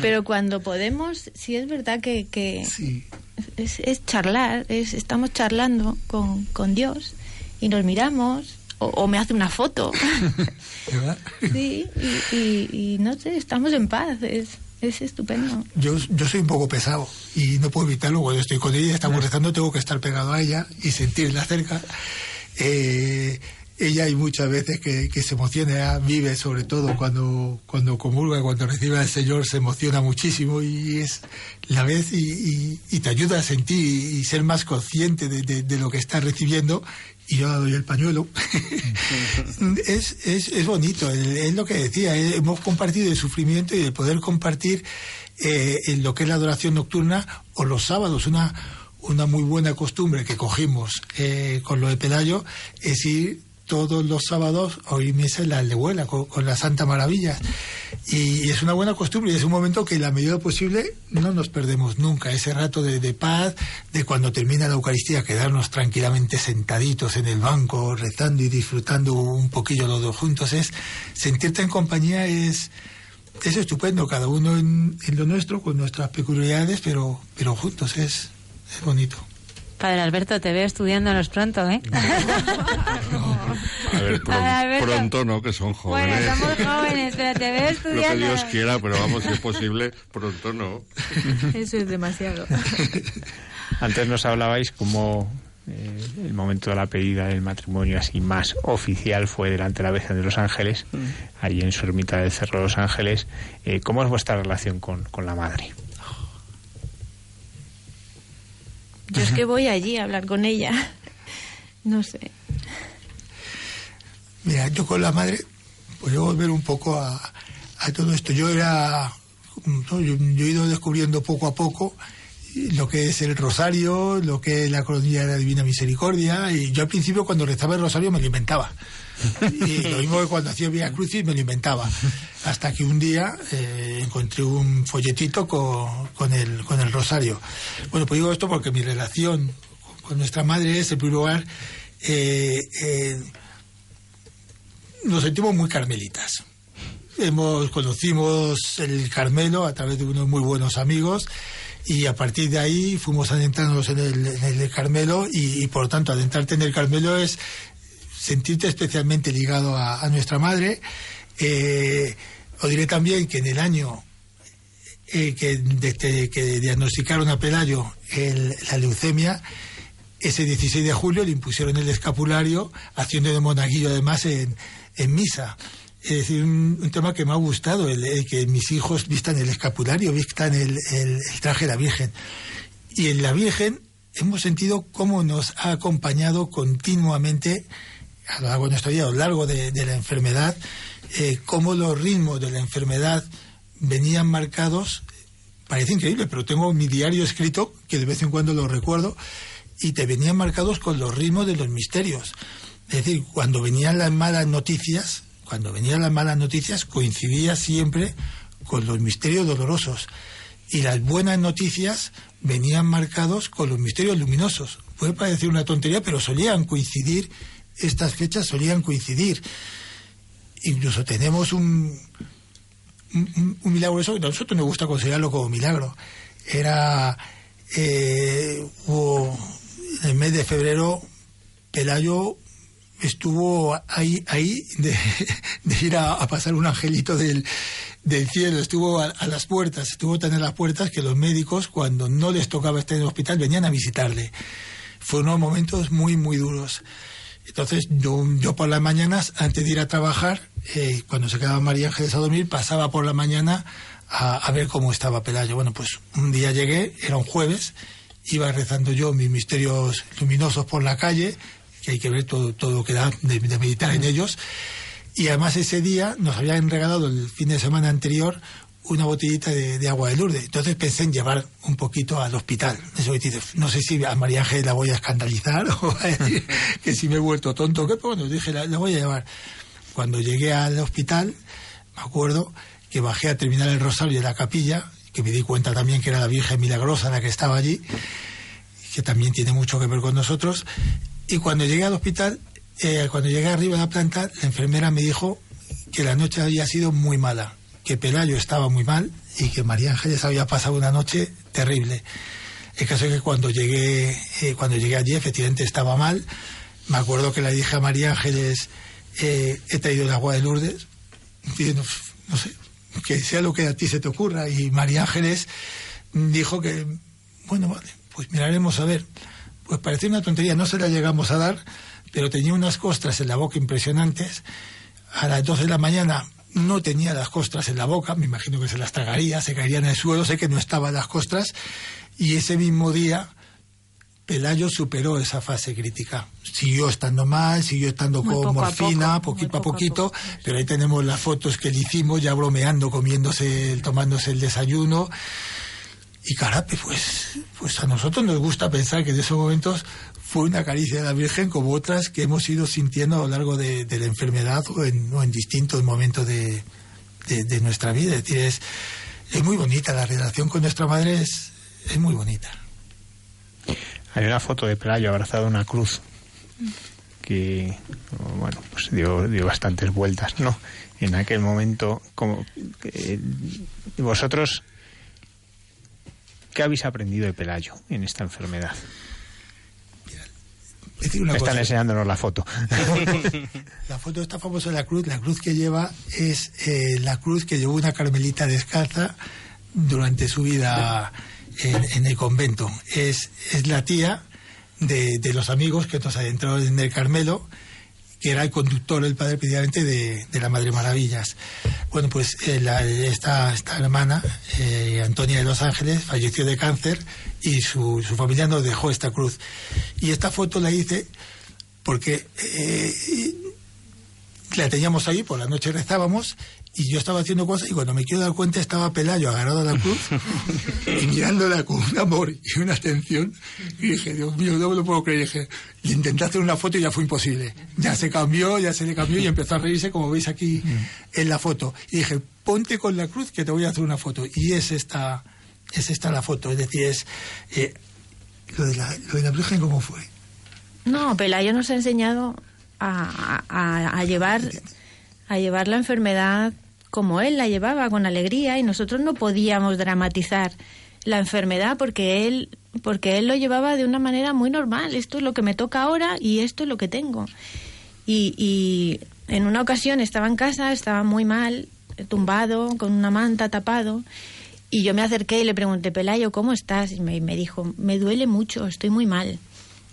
Pero cuando podemos, sí es verdad que, que Sí. es, es charlar. Es, estamos charlando con, con Dios y nos miramos. O, o me hace una foto. ¿verdad? Sí, y, y- y no sé, estamos en paz. Es, es estupendo. Yo, yo soy un poco pesado y no puedo evitarlo. Cuando estoy con ella, estamos rezando, tengo que estar pegado a ella y sentirla cerca. Eh, ella hay muchas veces que, que se emociona, vive sobre todo cuando, cuando comulga, cuando recibe al Señor, se emociona muchísimo y es la vez y, y- y te ayuda a sentir y ser más consciente de, de- de lo que estás recibiendo. Y yo le doy el pañuelo. es, es, es bonito, es lo que decía, hemos compartido el sufrimiento y el poder compartir eh, en lo que es la adoración nocturna o los sábados, una, una muy buena costumbre que cogimos eh, con lo de Pelayo es ir todos los sábados a oír misa en la aldehuela con, con la Santa Maravilla. Y es una buena costumbre y es un momento que en la medida posible no nos perdemos nunca. Ese rato de, de paz, de cuando termina la Eucaristía, quedarnos tranquilamente sentaditos en el banco, rezando y disfrutando un poquillo los dos juntos, es sentirte en compañía es, es estupendo, cada uno en, en lo nuestro, con nuestras peculiaridades, pero, pero juntos es, es bonito. Padre Alberto, te veo estudiándonos pronto, ¿eh? A ver, pron- A ver, pronto no, que son Bueno, jóvenes. somos jóvenes, pero te veo Lo que estudiando. Dios quiera, pero vamos, si es posible, pronto no. Eso es demasiado. Antes nos hablabais como eh, el momento de la pedida del matrimonio así más oficial fue delante de la Virgen de los Ángeles, ahí en su ermita del Cerro de los Ángeles. Eh, ¿Cómo es vuestra relación con, con la madre? Yo es que voy allí a hablar con ella. No sé. Mira, yo con la madre, voy a volver un poco a, a todo esto. Yo era, yo, yo he ido descubriendo poco a poco lo que es el rosario, lo que es la colonia de la Divina Misericordia, y yo al principio cuando rezaba el rosario me lo inventaba. Y lo mismo que cuando hacía Vía Crucis me lo inventaba. Hasta que un día eh, encontré un folletito con, con, el, con el rosario. Bueno, pues digo esto porque mi relación con nuestra madre es, en primer lugar, eh, nos sentimos muy carmelitas. Hemos conocimos el Carmelo a través de unos muy buenos amigos y a partir de ahí fuimos adentrándonos en el, en el Carmelo y, y, por tanto adentrarte en el Carmelo es sentirte especialmente ligado a, nuestra madre. Eh, os diré también que en el año eh, que, desde que diagnosticaron a Pelayo el, la leucemia, ese 16 de julio le impusieron el escapulario, haciendo de monaguillo además en, misa. Es decir, un, tema que me ha gustado, el, el, que mis hijos vistan el escapulario, vistan el, el, el, traje de la Virgen. Y en la Virgen hemos sentido cómo nos ha acompañado continuamente a lo largo de nuestra vida, a lo largo de, la enfermedad, eh, cómo los ritmos de la enfermedad venían marcados. Parece increíble, pero tengo mi diario escrito, que de vez en cuando lo recuerdo, y te venían marcados con los ritmos de los misterios. Es decir, cuando venían las malas noticias, cuando venían las malas noticias, coincidía siempre con los misterios dolorosos. Y las buenas noticias venían marcados con los misterios luminosos. Puede parecer una tontería, pero solían coincidir, estas fechas solían coincidir. Incluso tenemos un, un, milagro, eso a nosotros nos gusta considerarlo como milagro. Era, eh, hubo, en el mes de febrero, Pelayo estuvo ahí, ahí de, ir a, a, pasar un angelito del, del cielo, estuvo a, a, las puertas, estuvo tan a las puertas que los médicos, cuando no les tocaba estar en el hospital, venían a visitarle. Fueron momentos muy, muy duros. Entonces, yo, yo por las mañanas, antes de ir a trabajar, eh, cuando se quedaba María Ángeles a dormir, pasaba por la mañana a, a ver cómo estaba Pelayo. Bueno, pues un día llegué, era un jueves, iba rezando yo mis misterios luminosos por la calle, que hay que ver todo, todo lo que da de, de meditar en ellos. Y además ese día nos habían regalado el fin de semana anterior una botellita de, agua de Lourdes. Entonces pensé en llevar un poquito al hospital. Eso que no sé si a María Ángel la voy a escandalizar o a decir que si me he vuelto tonto pero bueno, dije, la, voy a llevar. Cuando llegué al hospital, me acuerdo que bajé a terminar el rosario de la capilla, que me di cuenta también que era la Virgen Milagrosa la que estaba allí, que también tiene mucho que ver con nosotros. Y cuando llegué al hospital, eh, cuando llegué arriba de la planta, la enfermera me dijo que la noche había sido muy mala, que Pelayo estaba muy mal y que María Ángeles había pasado una noche terrible. El caso es que cuando llegué, eh, cuando llegué allí, efectivamente estaba mal. Me acuerdo que le dije a María Ángeles, eh, he traído el agua de Lourdes, y no, no sé, que sea lo que a ti se te ocurra. Y María Ángeles dijo que, bueno, vale, pues miraremos a ver. Pues parecía una tontería, no se la llegamos a dar, pero tenía unas costras en la boca impresionantes. A las 12 de la mañana no tenía las costras en la boca, me imagino que se las tragaría, se caerían en el suelo, sé que no estaban las costras, y ese mismo día Pelayo superó esa fase crítica. Siguió estando mal, siguió estando Muy con morfina, poco, poquito a poquito, poco, pero ahí tenemos las fotos que le hicimos, ya bromeando, comiéndose, tomándose el desayuno. Y carape, pues, pues a nosotros nos gusta pensar que en esos momentos fue una caricia de la Virgen como otras que hemos ido sintiendo a lo largo de, la enfermedad o en, o en distintos momentos de, de- nuestra vida. Es es, muy bonita, la relación con nuestra madre es, es muy bonita. Hay una foto de Pelayo abrazado a una cruz que, bueno, pues dio, dio bastantes vueltas, ¿no? En aquel momento, como eh, vosotros, ¿qué habéis aprendido de Pelayo en esta enfermedad? Decir una Me están enseñándonos la foto. La foto está famosa de la cruz. La cruz que lleva es eh, la cruz que llevó una carmelita descalza durante su vida en, en el convento. Es, es la tía de, de los amigos que nos adentraron en el Carmelo, que era el conductor, el padre precisamente de, de la Madre Maravillas. Bueno, pues eh, esta, esta hermana, eh, Antonia de los Ángeles, falleció de cáncer y su, su familia nos dejó esta cruz. Y esta foto la hice porque eh, la teníamos ahí, por la noche rezábamos y yo estaba haciendo cosas y cuando me quiero dar cuenta estaba Pelayo agarrado a la cruz y mirándola con un amor y una atención y dije, Dios mío, no me lo puedo creer. Y dije, y intenté hacer una foto y ya fue imposible. Ya se cambió, ya se le cambió y empezó a reírse como veis aquí en la foto. Y dije, ponte con la cruz que te voy a hacer una foto. Y es esta, es esta la foto. Es decir, es eh, lo, de la, lo de la Virgen, ¿cómo fue? No, Pelayo nos ha enseñado a, a- a llevar a llevar la enfermedad como él la llevaba, con alegría, y nosotros no podíamos dramatizar la enfermedad porque él porque él lo llevaba de una manera muy normal. Esto es lo que me toca ahora y esto es lo que tengo. Y, y en una ocasión estaba en casa, estaba muy mal, tumbado, con una manta tapado, y yo me acerqué y le pregunté, Pelayo, ¿cómo estás? Y me, me dijo, me duele mucho, estoy muy mal.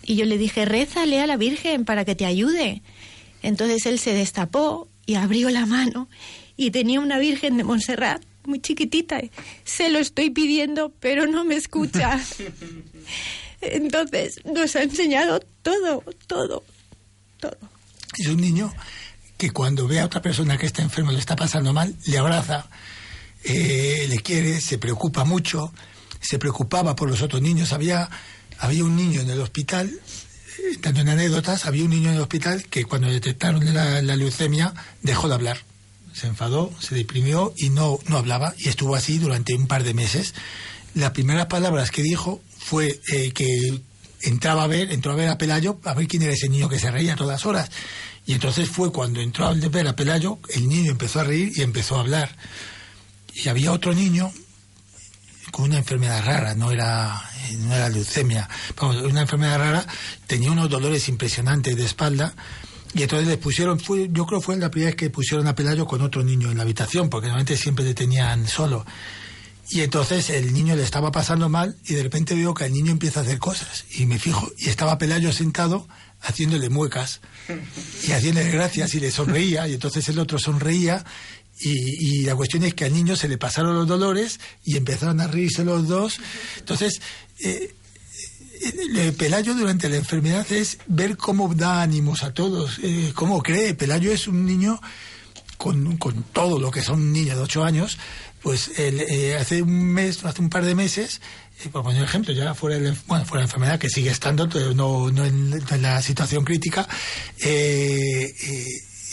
Y yo le dije, rézale a la Virgen para que te ayude. Entonces él se destapó y abrió la mano y tenía una Virgen de Montserrat muy chiquitita. Se lo estoy pidiendo, pero no me escucha. Entonces nos ha enseñado todo, todo, todo. Es un niño que cuando ve a otra persona que está enfermo, le está pasando mal, le abraza, eh, le quiere, se preocupa mucho, se preocupaba por los otros niños. Había, había un niño en el hospital, eh, tanto en anécdotas, había un niño en el hospital que cuando detectaron la, la leucemia dejó de hablar. Se enfadó, se deprimió y no, no hablaba y estuvo así durante un par de meses. Las primeras palabras que dijo fue eh, que entraba a ver, entró a ver a Pelayo, a ver quién era ese niño que se reía a todas horas. Y entonces fue cuando entró a ver a Pelayo, el niño empezó a reír y empezó a hablar. Y había otro niño con una enfermedad rara, no era, no era leucemia, vamos, una enfermedad rara, tenía unos dolores impresionantes de espalda. Y entonces le pusieron, fue, yo creo que fue la primera vez que pusieron a Pelayo con otro niño en la habitación, porque normalmente siempre le tenían solo. Y entonces el niño le estaba pasando mal y de repente veo que el niño empieza a hacer cosas. Y me fijo, y estaba Pelayo sentado haciéndole muecas y haciéndole gracias y le sonreía. Y entonces el otro sonreía. Y, y la cuestión es que al niño se le pasaron los dolores y empezaron a reírse los dos. Entonces, eh, Pelayo durante la enfermedad es ver cómo da ánimos a todos, eh, cómo cree. Pelayo es un niño con, con todo lo que son un niño de 8 años, pues eh, hace un mes, hace un par de meses, eh, por poner ejemplo, ya fuera, el, bueno, fuera la enfermedad, que sigue estando, pero no, no en, la situación crítica, eh, eh,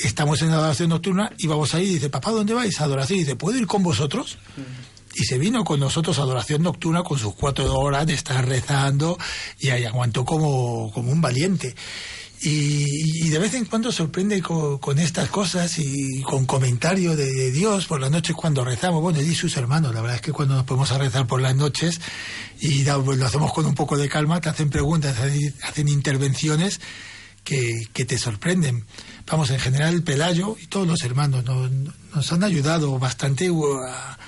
estamos en adoración nocturna y vamos ahí y dice, papá, ¿dónde vais? A adoración. Y dice, ¿puedo ir con vosotros? Y se vino con nosotros a adoración nocturna con sus cuatro horas de estar rezando y ahí aguantó como, como un valiente. Y, de vez en cuando sorprende con, estas cosas y con comentarios de, Dios por las noches cuando rezamos. Bueno, y sus hermanos, la verdad es que cuando nos ponemos a rezar por las noches y pues, lo hacemos con un poco de calma, te hacen preguntas, hacen, hacen intervenciones que, que te sorprenden. Vamos, en general el Pelayo y todos los hermanos nos, nos han ayudado bastante uh, a,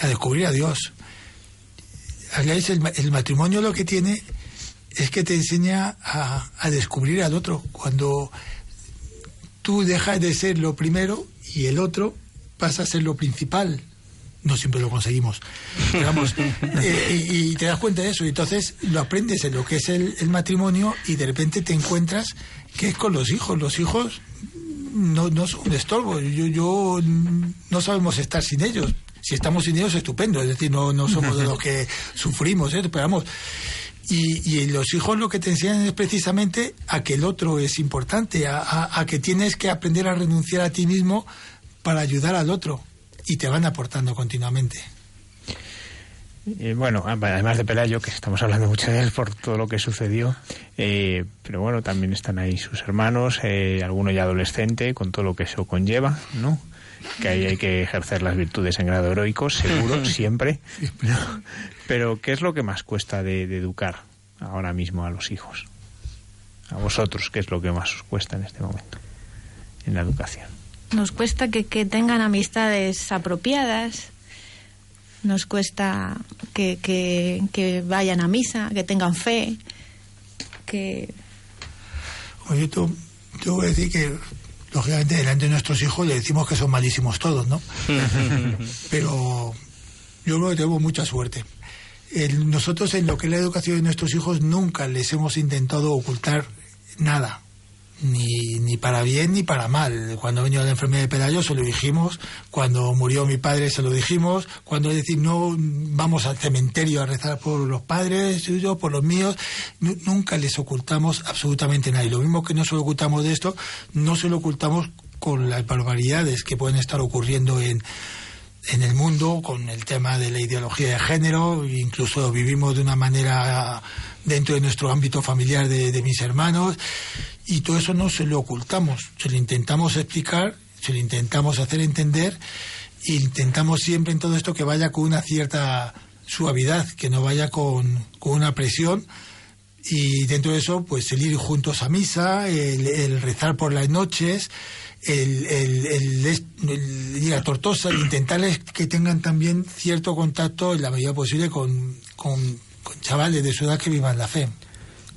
a descubrir a Dios. Habláis, El, el matrimonio lo que tiene es que te enseña a, a descubrir al otro. Cuando tú dejas de ser lo primero y el otro pasa a ser lo principal. No siempre lo conseguimos. Vamos, eh, y, y te das cuenta de eso. Y entonces lo aprendes en lo que es el, el matrimonio y de repente te encuentras que es con los hijos. Los hijos no, no son un estorbo. Yo, yo mm, no sabemos estar sin ellos. Si estamos sin ellos, estupendo. Es decir, no, no somos de los que sufrimos, ¿eh? pero vamos. Y, y los hijos lo que te enseñan es precisamente a que el otro es importante, a, a- a que tienes que aprender a renunciar a ti mismo para ayudar al otro. Y te van aportando continuamente. Eh, bueno, además de Pelayo, que estamos hablando mucho de él por todo lo que sucedió, eh, pero bueno, también están ahí sus hermanos, eh, alguno ya adolescente, con todo lo que eso conlleva, ¿no? Que ahí hay que ejercer las virtudes en grado heroico, seguro, siempre. ¿no? Pero, ¿qué es lo que más cuesta de, de educar ahora mismo a los hijos? A vosotros, ¿qué es lo que más os cuesta en este momento en la educación? Nos cuesta que, que tengan amistades apropiadas, nos cuesta que, que, que vayan a misa, que tengan fe, que Oye, tú, yo voy a decir que, lógicamente, delante de nuestros hijos le decimos que son malísimos todos, ¿no? Pero yo creo que tenemos mucha suerte. El- nosotros en lo que es la educación de nuestros hijos nunca les hemos intentado ocultar nada, ni, ni para bien ni para mal. Cuando venido la enfermedad de Pelayo se lo dijimos, cuando murió mi padre se lo dijimos, cuando es decir no vamos al cementerio a rezar por los padres suyos, por los míos, nu- nunca les ocultamos absolutamente nada. Y lo mismo que no se lo ocultamos de esto, no se lo ocultamos con las barbaridades que pueden estar ocurriendo en, en el mundo con el tema de la ideología de género, incluso vivimos de una manera dentro de nuestro ámbito familiar de, de mis hermanos, y todo eso no se lo ocultamos, se lo intentamos explicar, se lo intentamos hacer entender, e intentamos siempre en todo esto que vaya con una cierta suavidad, que no vaya con, con una presión, y dentro de eso, pues el ir juntos a misa, el, el rezar por las noches, el, el- el ir a Tortosa, intentarles que tengan también cierto contacto en la medida posible con, con- con chavales de su edad que vivan la fe.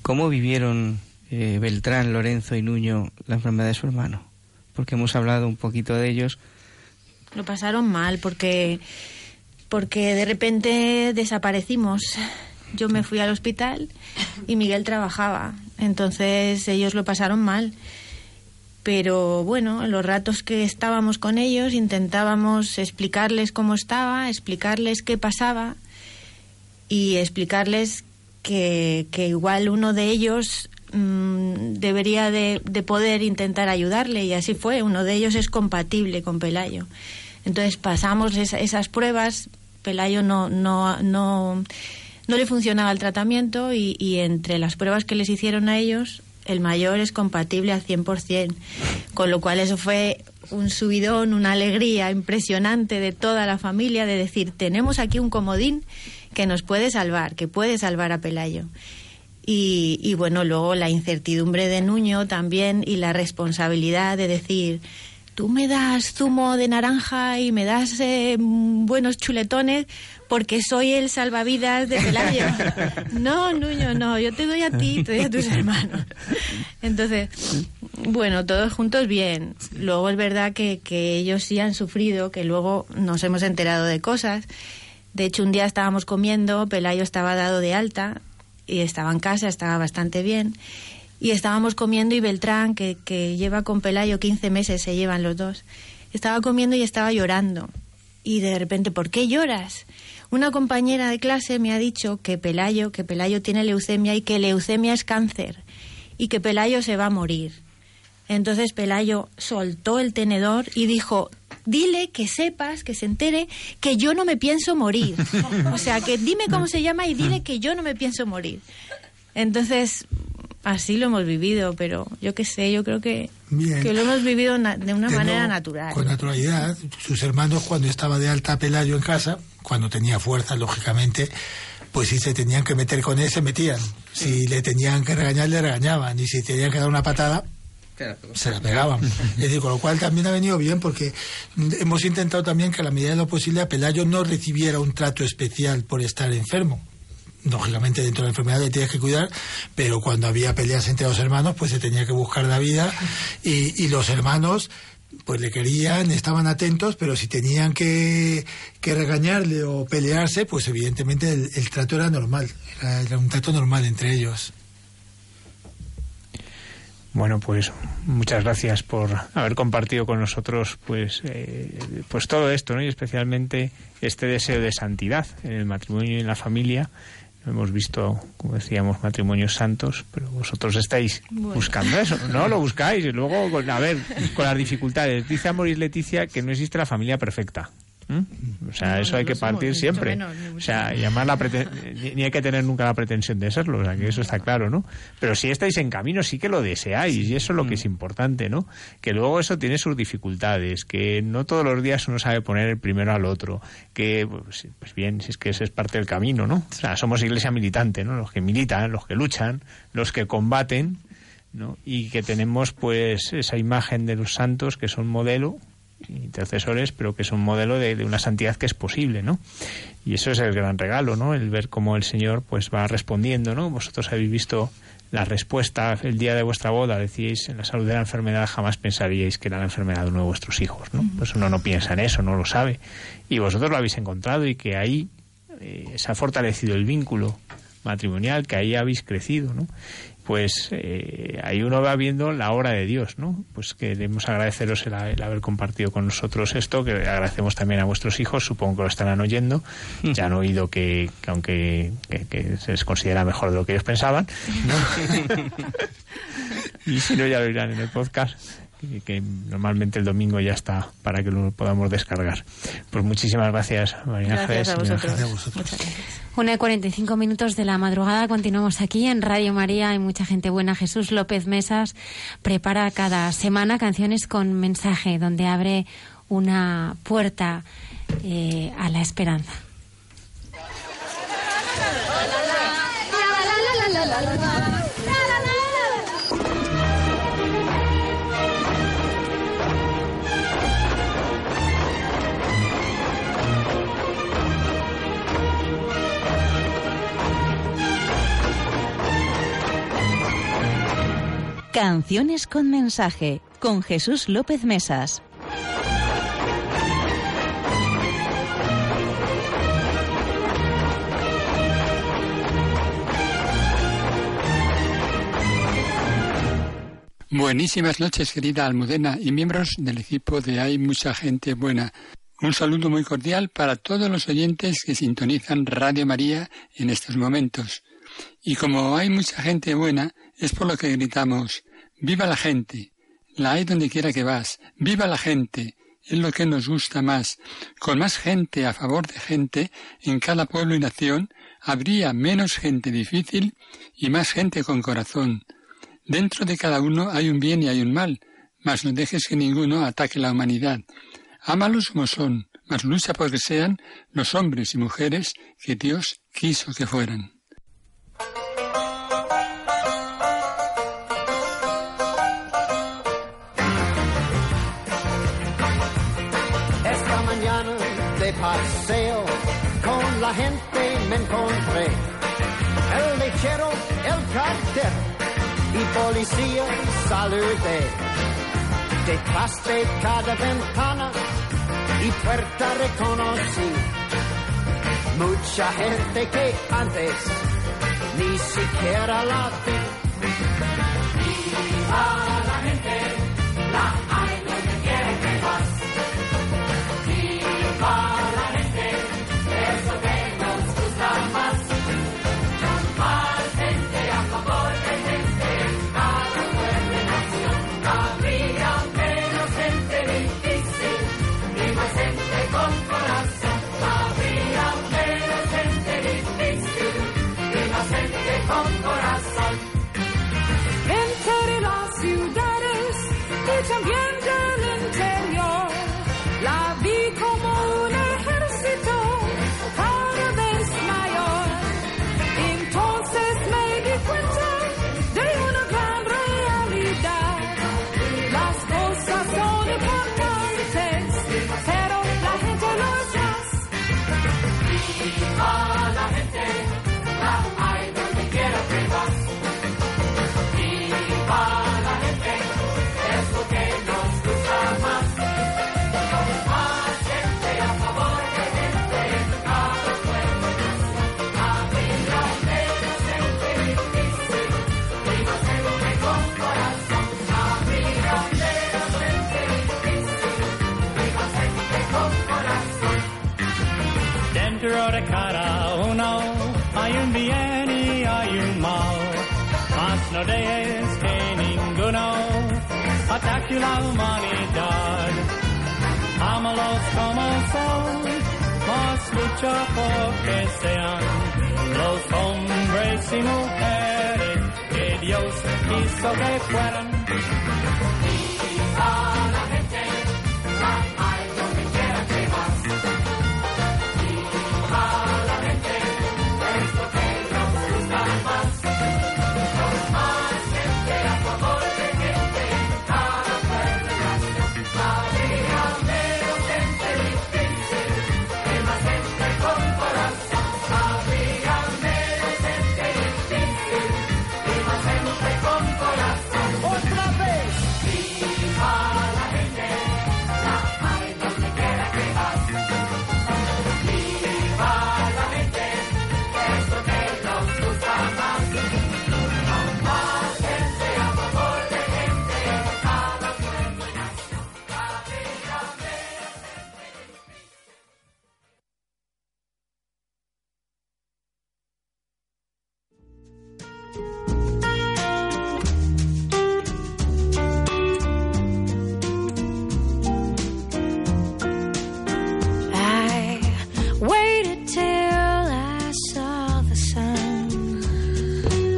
¿Cómo vivieron eh, Beltrán, Lorenzo y Nuño la enfermedad de su hermano? Porque hemos hablado un poquito de ellos. lo pasaron mal porque porque de repente desaparecimos. Yo me fui al hospital y Miguel trabajaba, entonces ellos lo pasaron mal. Pero bueno, en los ratos que estábamos con ellos intentábamos explicarles cómo estaba, explicarles qué pasaba y explicarles que, que igual uno de ellos mm, debería de, de poder intentar ayudarle y así fue. Uno de ellos es compatible con Pelayo. Entonces pasamos esa- esas pruebas, Pelayo no, no, no, no le funcionaba el tratamiento y, y entre las pruebas que les hicieron a ellos, el mayor es compatible al 100%, con lo cual eso fue un subidón, una alegría impresionante de toda la familia de decir, tenemos aquí un comodín que nos puede salvar, que puede salvar a Pelayo. Y, y bueno, luego la incertidumbre de Nuño también y la responsabilidad de decir, tú me das zumo de naranja y me das eh, buenos chuletones porque soy el salvavidas de Pelayo. no, Nuño, no, yo te doy a ti, te doy a tus hermanos. Entonces, bueno, todos juntos bien. Luego es verdad que, que ellos sí han sufrido, que luego nos hemos enterado de cosas. De hecho, un día estábamos comiendo, Pelayo estaba dado de alta y estaba en casa, estaba bastante bien. y estábamos comiendo y Beltrán, que, lleva con Pelayo 15 meses, se llevan los dos, estaba comiendo y estaba llorando. Y de repente, ¿por qué lloras? Una compañera de clase me ha dicho que Pelayo, que Pelayo tiene leucemia y que leucemia es cáncer y que Pelayo se va a morir. Entonces Pelayo soltó el tenedor y dijo, dile que sepas, que se entere, que yo no me pienso morir. O sea, que dime cómo se llama y dile que yo no me pienso morir. Entonces, así lo hemos vivido, pero yo qué sé, yo creo que, que lo hemos vivido de una manera natural. Con naturalidad. Sus hermanos, cuando estaba de alta Pelayo en casa, cuando tenía fuerza, lógicamente, pues si se tenían que meter con él, se metían. Si le tenían que regañar, le regañaban. Y si tenían que dar una patada, se la pegaban. Es decir, con lo cual también ha venido bien porque hemos intentado también que a la medida de lo posible a Pelayo no recibiera un trato especial por estar enfermo. Lógicamente dentro de la enfermedad le tienes que cuidar, pero cuando había peleas entre los hermanos, pues se tenía que buscar la vida y, los hermanos pues le querían, estaban atentos, pero si tenían que, que regañarle o pelearse, pues evidentemente el, trato era normal, era un trato normal entre ellos. Bueno, pues muchas gracias por haber compartido con nosotros pues eh, pues todo esto, ¿no? Y especialmente este deseo de santidad en el matrimonio y en la familia. Hemos visto, como decíamos, matrimonios santos, pero vosotros estáis Bueno. buscando eso, ¿no? Lo buscáis y luego, con- a ver, con las dificultades. Dice Amoris Leticia que no existe la familia perfecta. ¿M? O sea, No, eso no hay que partir siempre. menos, o sea, y además la preten- ni, ni hay que tener nunca la pretensión de serlo, o sea, que eso está claro, ¿no? Pero si estáis en camino, sí que lo deseáis, y eso es lo que es importante, ¿no? Que luego eso tiene sus dificultades, que no todos los días uno sabe poner el primero al otro, que, pues, pues bien, si es que ese es parte del camino, ¿no? O sea, somos iglesia militante, ¿no? Los que militan, los que luchan, los que combaten, ¿no? Y que tenemos, pues, esa imagen de los santos que son modelo, intercesores, pero que son modelo de, de una santidad que es posible, ¿no? Y eso es el gran regalo, ¿no? El ver cómo el Señor pues va respondiendo, ¿no? Vosotros habéis visto la respuesta el día de vuestra boda, decíais, en la salud de la enfermedad jamás pensaríais que era la enfermedad de uno de vuestros hijos, ¿no? Pues uno no piensa en eso, no lo sabe. Y vosotros lo habéis encontrado y que ahí eh, se ha fortalecido el vínculo matrimonial, que ahí habéis crecido, ¿no? Pues eh, ahí uno va viendo la obra de Dios, ¿no? Pues queremos agradeceros el, el haber compartido con nosotros esto, que agradecemos también a vuestros hijos, supongo que lo estarán oyendo, ya han oído que, que aunque que, que se les considera mejor de lo que ellos pensaban, ¿no? y si no ya lo oirán en el podcast, que, que normalmente el domingo ya está para que lo podamos descargar. Pues muchísimas gracias, María Gracias a vosotros. Gracias a vosotros. Muchas gracias. Una y 45 minutos de la madrugada. Continuamos aquí en Radio María. Hay mucha gente buena. Jesús López Mesas prepara cada semana canciones con mensaje donde abre una puerta eh, a la esperanza. Canciones con mensaje con Jesús López Mesas. Buenísimas noches, querida Almudena y miembros del equipo de Hay mucha gente buena. Un saludo muy cordial para todos los oyentes que sintonizan Radio María en estos momentos. Y como hay mucha gente buena, es por lo que gritamos, ¡Viva la gente! La hay donde quiera que vas, ¡Viva la gente! Es lo que nos gusta más. Con más gente a favor de gente en cada pueblo y nación, habría menos gente difícil y más gente con corazón. Dentro de cada uno hay un bien y hay un mal, mas no dejes que ninguno ataque la humanidad. Ámalos como son, mas lucha por que sean los hombres y mujeres que Dios quiso que fueran. La gente me encontré. El lechero, el cartero y policía saludé. Detrás de cada ventana y puerta reconocí. Mucha gente que antes ni siquiera la vi. Gente y también Dentro de cada uno hay un bien y hay un mal, mas no dejes que ninguno ataque la humanidad. Ámalos como son, mas lucha por que sean los hombres y mujeres que Dios quiso que fueran.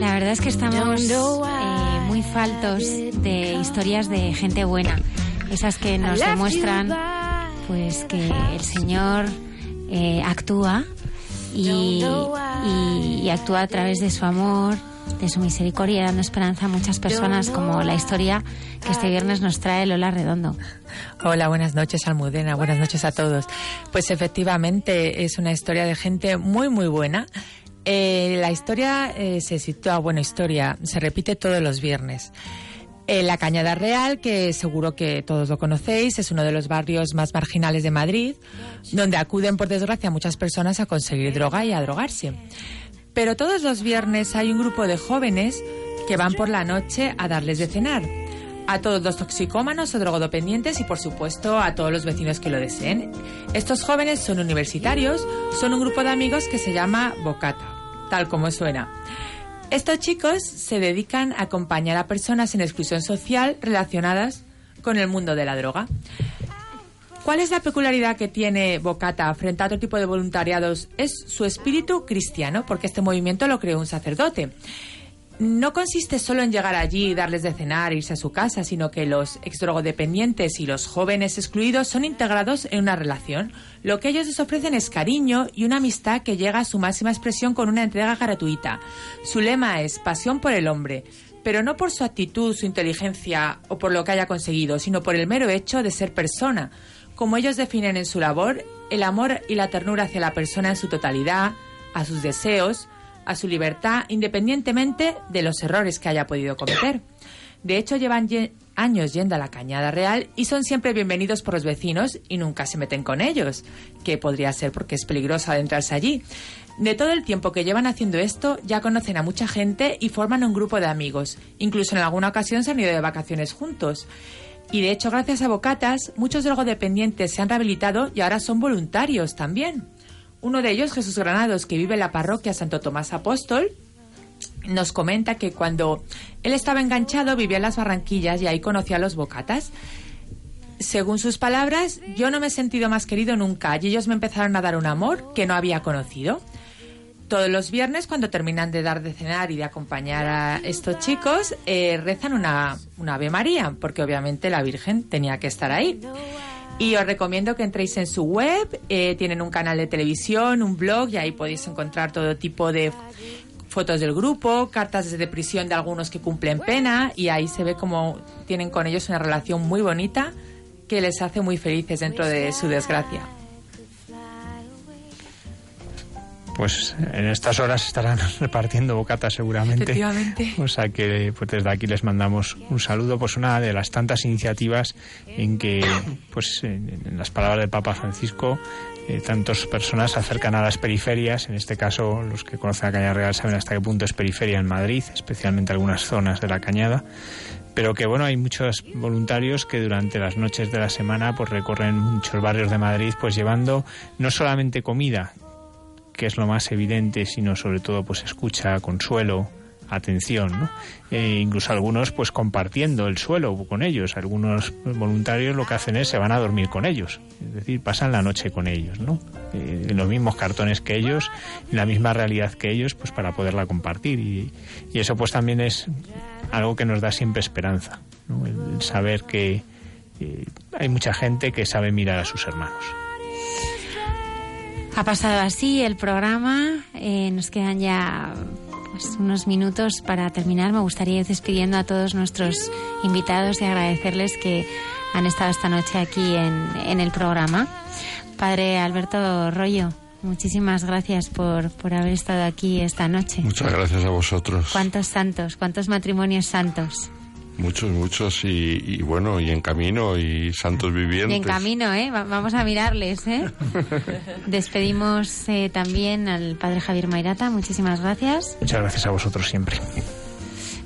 La verdad es que estamos eh, muy faltos de historias de gente buena, esas que nos demuestran pues que el Señor eh, actúa y, y- y actúa a través de su amor, de su misericordia, dando esperanza a muchas personas, como la historia que este viernes nos trae Lola Redondo. Hola, buenas noches Almudena, buenas noches a todos. Pues efectivamente es una historia de gente muy muy buena. Eh, la historia eh, se sitúa, bueno, historia, se repite todos los viernes. En la Cañada Real, que seguro que todos lo conocéis, es uno de los barrios más marginales de Madrid, donde acuden, por desgracia, muchas personas a conseguir droga y a drogarse. Pero todos los viernes hay un grupo de jóvenes que van por la noche a darles de cenar. A todos los toxicómanos o drogodependientes y, por supuesto, a todos los vecinos que lo deseen. Estos jóvenes son universitarios, son un grupo de amigos que se llama Bocata, tal como suena. Estos chicos se dedican a acompañar a personas en exclusión social relacionadas con el mundo de la droga. ¿Cuál es la peculiaridad que tiene Bocata frente a otro tipo de voluntariados? Es su espíritu cristiano, porque este movimiento lo creó un sacerdote. No consiste solo en llegar allí, darles de cenar, irse a su casa, sino que los exdrogodependientes y los jóvenes excluidos son integrados en una relación. Lo que ellos les ofrecen es cariño y una amistad que llega a su máxima expresión con una entrega gratuita. Su lema es pasión por el hombre, pero no por su actitud, su inteligencia o por lo que haya conseguido, sino por el mero hecho de ser persona. Como ellos definen en su labor, el amor y la ternura hacia la persona en su totalidad, a sus deseos, a su libertad, independientemente de los errores que haya podido cometer. De hecho, llevan, lle- años yendo a la Cañada Real y son siempre bienvenidos por los vecinos y nunca se meten con ellos, que podría ser porque es peligroso adentrarse allí. De todo el tiempo que llevan haciendo esto, ya conocen a mucha gente y forman un grupo de amigos. Incluso en alguna ocasión se han ido de vacaciones juntos. Y de hecho, gracias a Bocatas, muchos drogodependientes se han rehabilitado y ahora son voluntarios también. Uno de ellos, Jesús Granados, que vive en la parroquia Santo Tomás Apóstol, nos comenta que cuando él estaba enganchado vivía en las Barranquillas y ahí conocía a los Bocatas. Según sus palabras, yo no me he sentido más querido nunca y ellos me empezaron a dar un amor que no había conocido. Todos los viernes, cuando terminan de dar de cenar y de acompañar a estos chicos, eh, rezan una, una Ave María, porque obviamente la Virgen tenía que estar ahí. Y os recomiendo que entréis en su web, eh, tienen un canal de televisión, un blog, y ahí podéis encontrar todo tipo de fotos del grupo, cartas desde prisión de algunos que cumplen pena, y ahí se ve como tienen con ellos una relación muy bonita que les hace muy felices dentro de su desgracia. Pues en estas horas estarán repartiendo bocatas seguramente. Efectivamente. O sea que pues desde aquí les mandamos un saludo, pues una de las tantas iniciativas en que, pues en, en las palabras del Papa Francisco, eh, tantas personas se acercan a las periferias. En este caso, los que conocen la Cañada Real saben hasta qué punto es periferia en Madrid, especialmente algunas zonas de la Cañada. Pero que bueno, hay muchos voluntarios que durante las noches de la semana pues recorren muchos barrios de Madrid, pues llevando no solamente comida, que es lo más evidente, sino sobre todo pues escucha, consuelo, atención, ¿no? E incluso algunos pues compartiendo el suelo con ellos. Algunos voluntarios lo que hacen es se van a dormir con ellos, es decir, pasan la noche con ellos, ¿no? Eh, en los mismos cartones que ellos, en la misma realidad que ellos, pues para poderla compartir y, y eso pues también es algo que nos da siempre esperanza, el saber que eh, hay mucha gente que sabe mirar a sus hermanos. Ha pasado así el programa. eh, nos quedan ya pues, unos minutos para terminar. Me gustaría ir despidiendo a todos nuestros invitados y agradecerles que han estado esta noche aquí en, en el programa. Padre Alberto Rollo, muchísimas gracias por, por haber estado aquí esta noche. Muchas gracias a vosotros. ¿Cuántos santos? ¿Cuántos matrimonios santos? Muchos, muchos y, y bueno, y en camino y santos vivientes. Y en camino, ¿eh? Va- Vamos a mirarles, ¿eh? Despedimos eh, también al padre Javier Mairata. Muchísimas gracias. Muchas gracias a vosotros siempre.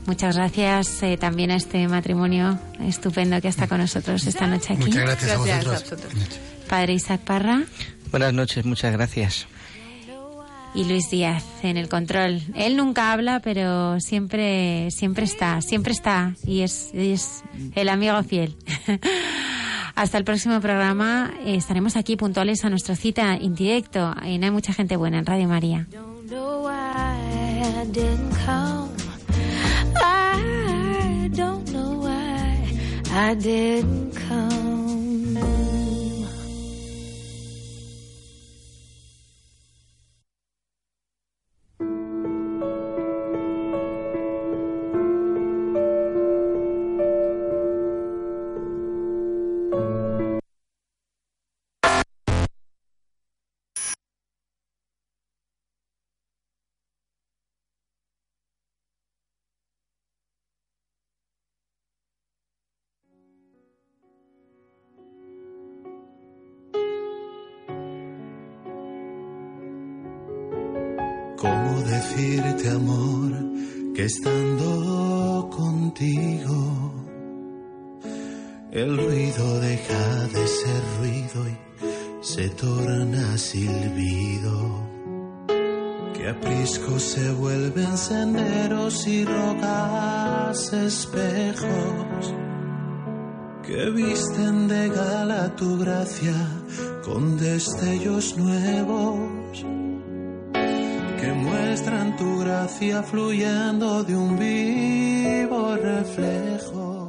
Muchas gracias eh, también a este matrimonio estupendo que está con nosotros esta noche aquí. Muchas gracias a Gracias vosotros. Padre Isaac Parra Buenas noches, muchas gracias. Y Luis Díaz en el control. Él nunca habla, pero siempre, siempre está, siempre está y es, es el amigo fiel. Hasta el próximo programa estaremos aquí puntuales a nuestra cita en directo. En Hay mucha gente buena en Radio María. I didn't come. Estando contigo el ruido deja de ser ruido y se torna silbido? Que apriscos se vuelven senderos y rocas espejos que visten de gala tu gracia con destellos nuevos que muestran tu gracia fluyendo de un vivo reflejo.